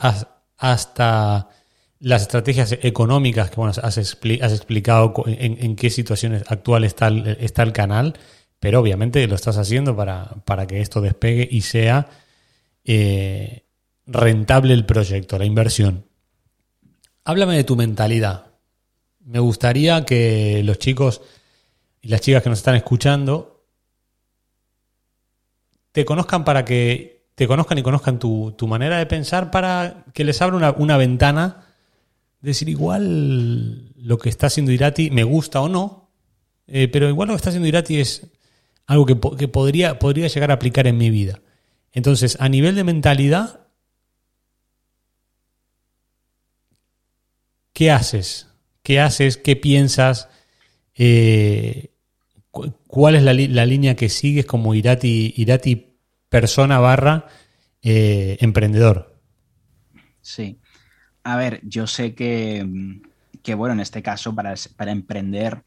hasta las estrategias económicas que bueno, has, explicado en, qué situaciones actual está el, está el canal, pero obviamente lo estás haciendo para, para que esto despegue y sea eh, rentable el proyecto, la inversión. Háblame de tu mentalidad. Me gustaría que los chicos y las chicas que nos están escuchando te conozcan para que te conozcan y conozcan tu, manera de pensar para que les abra una, una ventana decir igual lo que está haciendo Irati me gusta o no, eh, pero igual lo que está haciendo Irati es algo que, podría, podría llegar a aplicar en mi vida. Entonces, a nivel de mentalidad, ¿qué haces? ¿Qué haces? ¿Qué piensas? Eh, ¿Cuál es la, línea que sigues como Irati, Irati persona barra eh, emprendedor? Sí. A ver, yo sé que, bueno, en este caso para, para emprender,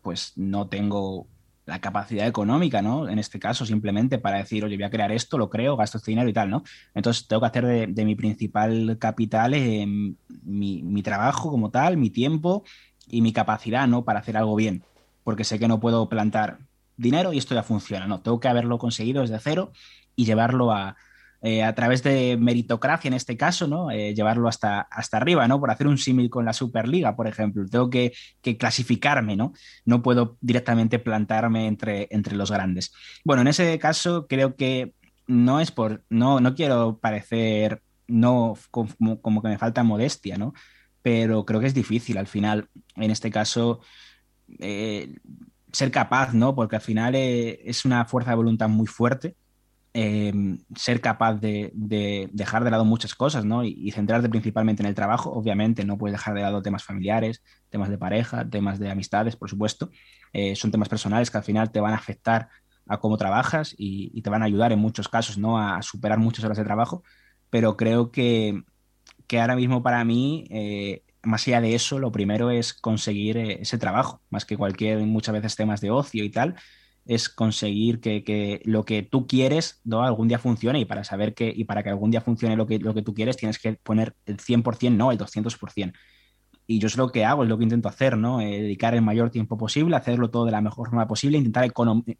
pues no tengo la capacidad económica, ¿no? En este caso, simplemente para decir, oye, voy a crear esto, lo creo, gasto este dinero y tal, ¿no? Entonces tengo que hacer de, mi principal capital eh, mi, mi, trabajo como tal, mi tiempo y mi capacidad, ¿no? Para hacer algo bien. Porque sé que no puedo plantar dinero y esto ya funciona, ¿no? Tengo que haberlo conseguido desde cero y llevarlo a, eh, a través de meritocracia en este caso, ¿no? Eh, llevarlo hasta, hasta arriba, ¿no? Por hacer un símil con la Superliga, por ejemplo. Tengo que, clasificarme, ¿no? No puedo directamente plantarme entre, entre los grandes. Bueno, en ese caso creo que no es por, no, no quiero parecer, no como, que me falta modestia, ¿no? Pero creo que es difícil al final, en este caso, eh, ser capaz, ¿no? Porque al final es una fuerza de voluntad muy fuerte Em, ser capaz de, dejar de lado muchas cosas, ¿no? Y, centrarte principalmente en el trabajo. Obviamente no puedes dejar de lado temas familiares, temas de pareja, temas de amistades, por supuesto. Eh, son temas personales que al final te van a afectar a cómo trabajas y, te van a ayudar en muchos casos, ¿no? A superar muchas horas de trabajo. Pero creo que, que ahora mismo para mí, eh, más allá de eso, lo primero es conseguir eh, ese trabajo, más que cualquier, muchas veces temas de ocio y tal es conseguir que, lo que tú quieres ¿no? algún día funcione y para saber que y para que algún día funcione lo que, lo que tú quieres tienes que poner el 100%, no el 200%. Y yo es lo que hago, es lo que intento hacer, ¿no? Eh, dedicar el mayor tiempo posible, hacerlo todo de la mejor forma posible, intentar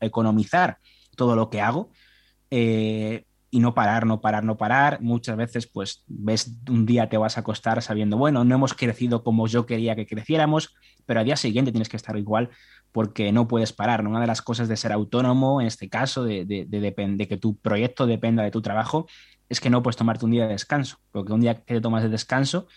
economizar todo lo que hago eh, y no parar, no parar, no parar. Muchas veces, pues, ves, un día te vas a acostar sabiendo, bueno, no hemos crecido como yo quería que creciéramos, pero al día siguiente tienes que estar igual porque no puedes parar. Una de las cosas de ser autónomo, en este caso, de, de, que tu proyecto dependa de tu trabajo, es que no puedes tomarte un día de descanso, porque un día que te tomas de descanso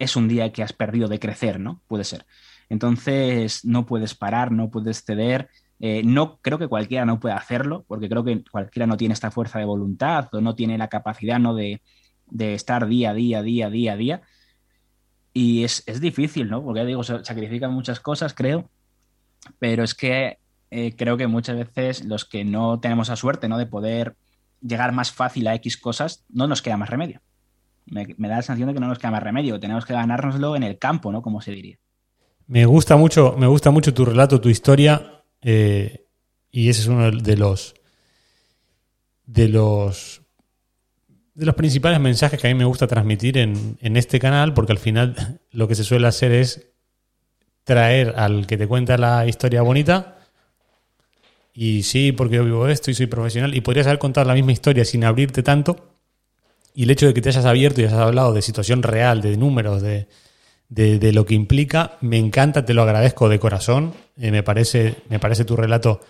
es un día que has perdido de crecer, ¿no? Puede ser. Entonces, no puedes parar, no puedes ceder. Eh, no creo que cualquiera no pueda hacerlo, porque creo que cualquiera no tiene esta fuerza de voluntad o no tiene la capacidad ¿no? de, estar día a día, día a día, día. Y es, es difícil, ¿no? Porque ya digo, sacrifican muchas cosas, creo, pero es que eh, creo que muchas veces los que no tenemos la suerte ¿no? de poder llegar más fácil a X cosas, no nos queda más remedio. Me, da la sensación de que no nos queda más remedio, tenemos que ganárnoslo en el campo, ¿no? Como se diría. Me gusta mucho, me gusta mucho tu relato, tu historia, eh, y ese es uno de los de los de los principales mensajes que a mí me gusta transmitir en, en este canal, porque al final <laughs> lo que se suele hacer es traer al que te cuenta la historia bonita. Y sí, porque yo vivo esto y soy profesional y podrías haber contado la misma historia sin abrirte tanto. Y el hecho de que te hayas abierto y hayas hablado de situación real, de números, de, de, lo que implica, me encanta, te lo agradezco de corazón, eh, me, parece, me parece tu relato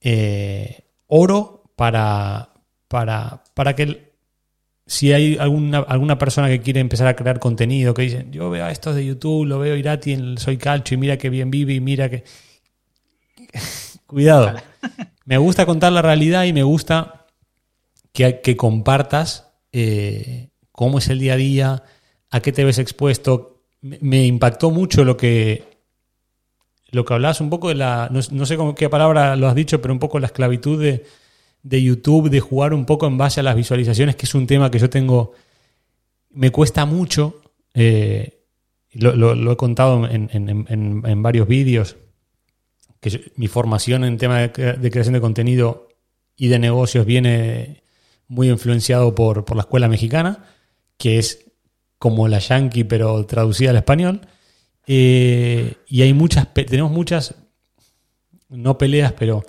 eh, oro para, para, para que si hay alguna, alguna persona que quiere empezar a crear contenido, que dice, yo veo a estos de YouTube, lo veo Irati en Soy Calcho y mira que bien vive y mira que... <laughs> Cuidado. Me gusta contar la realidad y me gusta que, que compartas eh, cómo es el día a día, a qué te ves expuesto. Me, impactó mucho lo que, lo que hablabas un poco de la, no, sé con qué palabra lo has dicho, pero un poco la esclavitud de, de YouTube, de jugar un poco en base a las visualizaciones, que es un tema que yo tengo, me cuesta mucho, eh, lo, he contado en, varios vídeos, que mi formación en tema de, creación de contenido y de negocios viene muy influenciado por, por la escuela mexicana, que es como la yankee, pero traducida al español. Eh, y hay muchas, tenemos muchas, no peleas, pero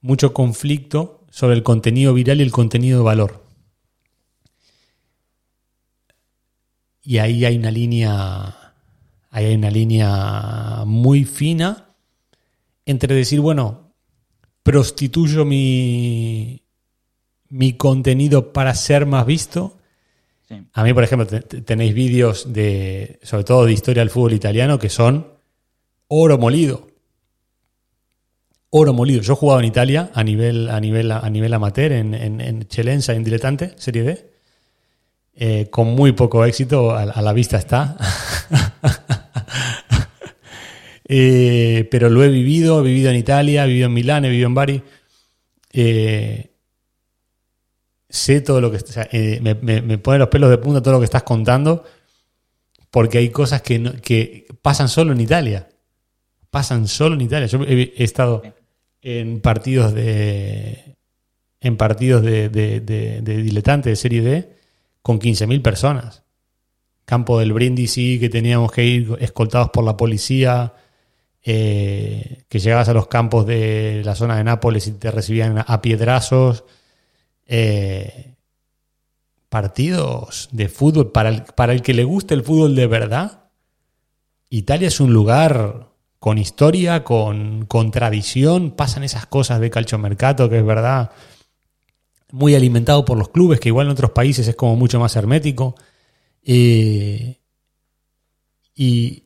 mucho conflicto sobre el contenido viral y el contenido de valor. Y ahí hay una línea, ahí hay una línea muy fina entre decir, bueno, prostituyo mi, mi contenido para ser más visto. A mí, por ejemplo, tenéis vídeos de, sobre todo de historia del fútbol italiano, que son oro molido. Oro molido. Yo he jugado en Italia a nivel, a nivel, a nivel amateur, en, en, en Chelenza, en Diletante, Serie D. Eh, con muy poco éxito, a, la vista está. <laughs> Eh, pero lo he vivido, he vivido en Italia, he vivido en Milán, he vivido en Bari. Eh, sé todo lo que... me, pone los pelos de punta todo lo que estás contando, porque hay cosas que, que pasan solo en Italia. Pasan solo en Italia. Yo he, estado en partidos de en partidos de, de, de diletante de serie D con 15.000 personas. Campo del Brindisi, que teníamos que ir escoltados por la policía, eh, que llegabas a los campos de la zona de Nápoles y te recibían a piedrazos. Eh, partidos de fútbol, para el, para el que le guste el fútbol de verdad, Italia es un lugar con historia, con, con tradición, pasan esas cosas de calciomercato que es verdad muy alimentado por los clubes, que igual en otros países es como mucho más hermético. Eh, y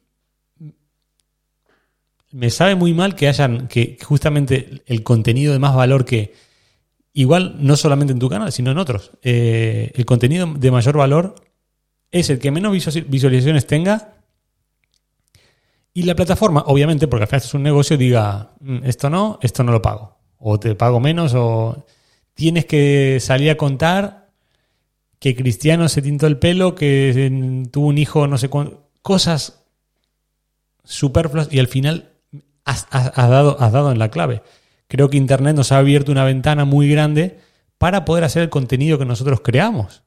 me sabe muy mal que hayan, que justamente el contenido de más valor que, igual no solamente en tu canal, sino en otros, eh, el contenido de mayor valor es el que menos visualizaciones tenga y la plataforma, obviamente, porque al final es un negocio, diga, mm, esto no, esto no lo pago. O te pago menos o tienes que salir a contar que Cristiano se tintó el pelo, que tuvo un hijo, no sé cuánto, cosas superfluas y al final has, dado, has dado en la clave. Creo que Internet nos ha abierto una ventana muy grande para poder hacer el contenido que nosotros creamos.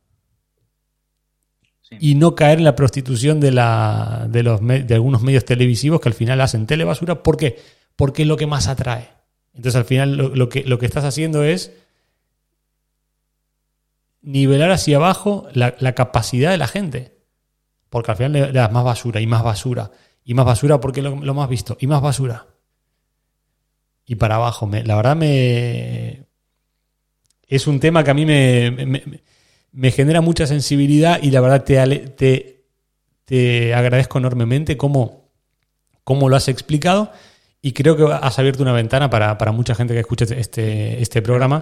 Y no caer en la prostitución de, la, de, los, de algunos medios televisivos que al final hacen telebasura. ¿Por qué? Porque es lo que más atrae. Entonces al final lo, que, lo que estás haciendo es nivelar hacia abajo la, capacidad de la gente. Porque al final le, das más basura y más basura. Y más basura porque lo, lo más visto. Y más basura. Y para abajo. Me, la verdad me... Es un tema que a mí me, me, genera mucha sensibilidad y la verdad te, te, te agradezco enormemente cómo, cómo lo has explicado y creo que has abierto una ventana para, para mucha gente que escuche este, este programa.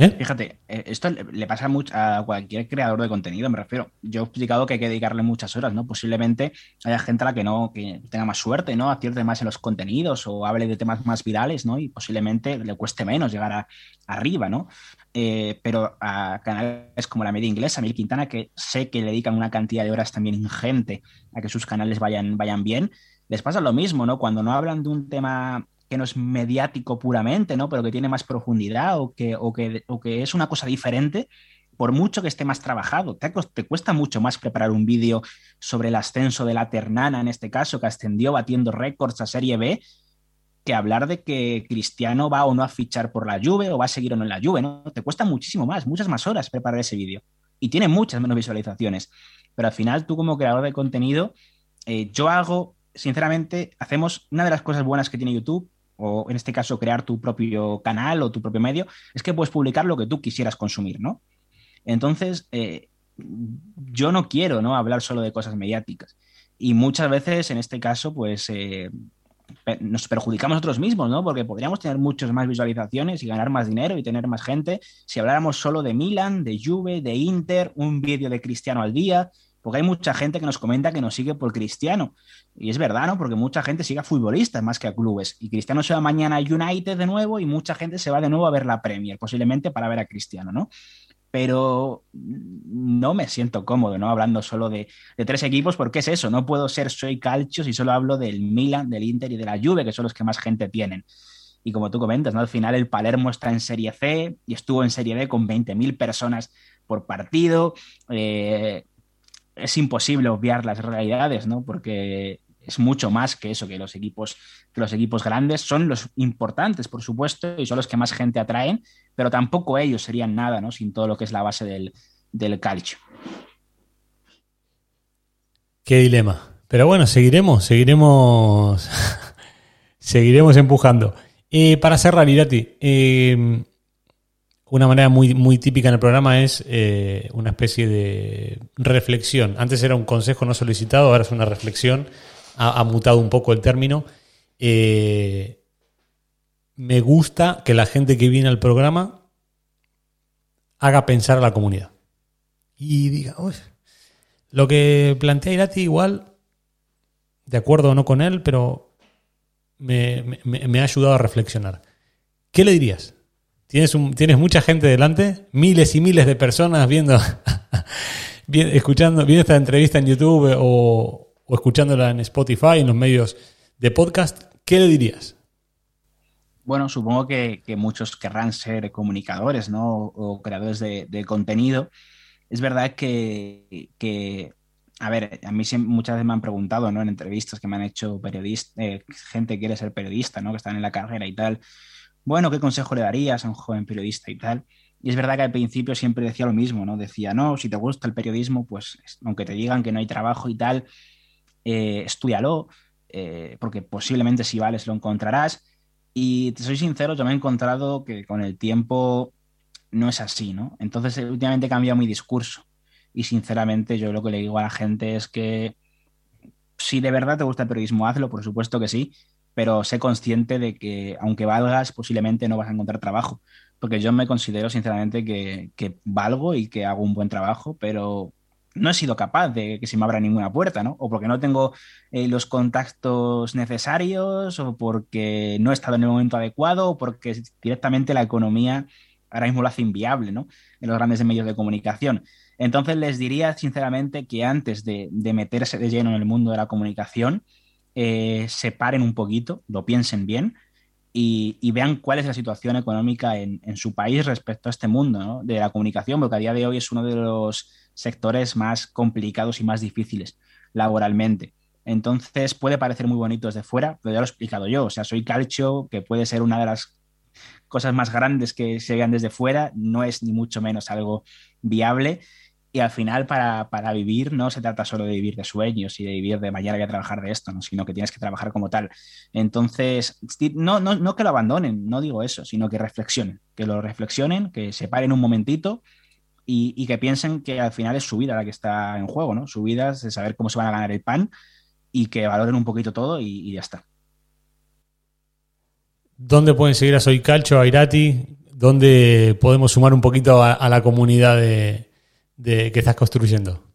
¿Eh? Fíjate, eh, esto le pasa mucho a cualquier creador de contenido, me refiero. Yo he explicado que hay que dedicarle muchas horas, ¿no? Posiblemente haya gente a la que no que tenga más suerte, ¿no? Acierte más en los contenidos o hable de temas más virales, ¿no? Y posiblemente le cueste menos llegar a, arriba, ¿no? Eh, pero a canales como la media inglesa, Mil Quintana, que sé que le dedican una cantidad de horas también ingente a que sus canales vayan, vayan bien, les pasa lo mismo, ¿no? Cuando no hablan de un tema que no es mediático puramente, ¿no? Pero que tiene más profundidad o que, o que, o que es una cosa diferente, por mucho que esté más trabajado. Te, cuesta mucho más preparar un vídeo sobre el ascenso de la Ternana, en este caso, que ascendió batiendo récords a Serie B, que hablar de que Cristiano va o no a fichar por la Juve o va a seguir o no en la Juve, ¿no? Te cuesta muchísimo más, muchas más horas preparar ese vídeo. Y tiene muchas menos visualizaciones. Pero al final, tú como creador de contenido, eh, yo hago, sinceramente, hacemos una de las cosas buenas que tiene YouTube o en este caso crear tu propio canal o tu propio medio, es que puedes publicar lo que tú quisieras consumir, ¿no? Entonces, eh, yo no quiero ¿no? hablar solo de cosas mediáticas. Y muchas veces, en este caso, pues eh, nos perjudicamos nosotros mismos, ¿no? Porque podríamos tener muchas más visualizaciones y ganar más dinero y tener más gente si habláramos solo de Milan, de Juve, de Inter, un vídeo de Cristiano al día, porque hay mucha gente que nos comenta que nos sigue por Cristiano. Y es verdad, ¿no? Porque mucha gente sigue a futbolistas más que a clubes. Y Cristiano se va mañana a United de nuevo y mucha gente se va de nuevo a ver la Premier, posiblemente para ver a Cristiano, ¿no? Pero no me siento cómodo, ¿no? Hablando solo de, tres equipos, porque es eso, no puedo ser soy calcio si solo hablo del Milan, del Inter y de la Juve, que son los que más gente tienen. Y como tú comentas, ¿no? Al final el Palermo está en Serie C y estuvo en Serie B con 20.000 personas por partido. Eh, es imposible obviar las realidades, ¿no? Porque es mucho más que eso, que los equipos, que los equipos grandes son los importantes, por supuesto, y son los que más gente atraen, pero tampoco ellos serían nada, ¿no? Sin todo lo que es la base del, del calcio. Qué dilema. Pero bueno, seguiremos, seguiremos, <laughs> seguiremos empujando. Eh, para cerrar, Irati, eh, una manera muy, muy típica en el programa es eh, una especie de reflexión. Antes era un consejo no solicitado, ahora es una reflexión. Ha, mutado un poco el término. me gusta que la gente que viene al programa haga pensar a la comunidad. Y diga, lo que plantea Irati igual, de acuerdo o no con él, pero me, ha ayudado a reflexionar. ¿Qué le dirías? Tienes, mucha gente delante, miles y miles de personas viendo, <laughs> escuchando, viendo esta entrevista en YouTube o, escuchándola en Spotify, en los medios de podcast. ¿Qué le dirías? Bueno, supongo que, muchos querrán ser comunicadores, ¿no? O creadores de contenido es verdad que, a ver, a mí muchas veces me han preguntado, ¿no? En entrevistas que me han hecho periodistas, eh, gente que quiere ser periodista, ¿no? Que están en la carrera y tal. Bueno, ¿qué consejo le darías a un joven periodista y tal? Y es verdad que al principio siempre decía lo mismo, ¿no? Decía, no, si te gusta el periodismo, pues aunque te digan que no hay trabajo y tal, eh, estudialo, eh, porque posiblemente si vales lo encontrarás. Y te soy sincero, yo me he encontrado que con el tiempo no es así, ¿no? Entonces, eh, últimamente he cambiado mi discurso y sinceramente yo lo que le digo a la gente es que si de verdad te gusta el periodismo, hazlo, por supuesto que sí, pero sé consciente de que aunque valgas, posiblemente no vas a encontrar trabajo, porque yo me considero sinceramente que, valgo y que hago un buen trabajo, pero no he sido capaz de que se me abra ninguna puerta, ¿no? O porque no tengo eh, los contactos necesarios, o porque no he estado en el momento adecuado, o porque directamente la economía ahora mismo lo hace inviable, ¿no? En los grandes medios de comunicación. Entonces les diría sinceramente que antes de, meterse de lleno en el mundo de la comunicación, eh, se paren un poquito, lo piensen bien y, vean cuál es la situación económica en, su país respecto a este mundo de la comunicación, porque a día de hoy es uno de los sectores más complicados y más difíciles laboralmente. Entonces puede parecer muy bonito desde fuera, pero ya lo he explicado yo. O sea, soy calcio, que puede ser una de las cosas más grandes que se vean desde fuera, no es ni mucho menos algo viable. Y al final, para, vivir, no se trata solo de vivir de sueños y de vivir de mañana voy a trabajar de esto, ¿no? sino que tienes que trabajar como tal. Entonces, no, no, no que lo abandonen, no digo eso, sino que reflexionen, que lo reflexionen, que se paren un momentito y, que piensen que al final es su vida la que está en juego, ¿no? Su vida es de saber cómo se van a ganar el pan y que valoren un poquito todo y ya está. ¿Dónde pueden seguir a Soy Calcho, a? ¿Dónde podemos sumar un poquito a, la comunidad de, que estás construyendo?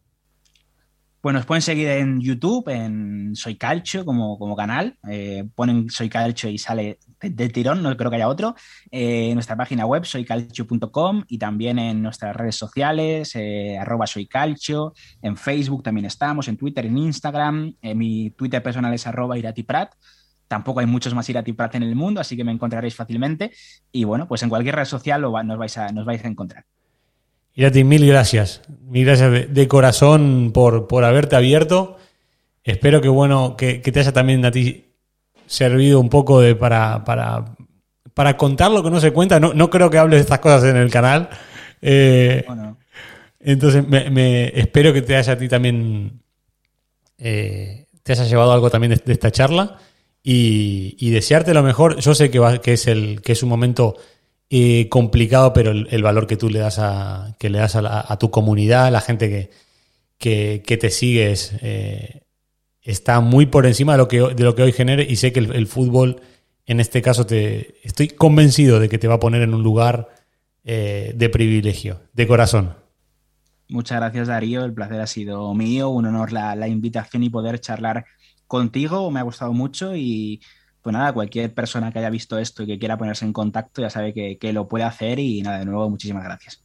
Pues nos pueden seguir en YouTube, en Soy Calcho como, como canal. Eh, ponen Soy Calcho y sale de, tirón, no creo que haya otro. Eh, en nuestra página web, soycalcho.com y también en nuestras redes sociales, eh, arroba soycalcho. En Facebook también estamos, en Twitter, en Instagram. mi Twitter personal es arroba iratiprat. Tampoco hay muchos más Irati Prat en el mundo, así que me encontraréis fácilmente. Y bueno, pues en cualquier red social nos, vais a, nos vais a encontrar. Irati, mil gracias. Mil gracias de, corazón por, por, haberte abierto. Espero que bueno, que, te haya también a ti servido un poco de para, para, para contar lo que no se cuenta. No, no creo que hables de estas cosas en el canal. Eh, entonces, me, espero que te haya a ti también eh, te haya llevado algo también de esta charla y, desearte lo mejor. Yo sé que, va, que, es, el, que es un momento complicado, pero el, valor que tú le das a, que le das a, tu comunidad, a la gente que, que, te sigue, eh, está muy por encima de lo que, de lo que hoy genere y sé que el, fútbol, en este caso, te estoy convencido de que te va a poner en un lugar eh, de privilegio, de corazón. Muchas gracias Darío, el placer ha sido mío, un honor la, la invitación y poder charlar contigo, me ha gustado mucho y pues nada, cualquier persona que haya visto esto y que quiera ponerse en contacto ya sabe que, lo puede hacer y nada, de nuevo muchísimas gracias.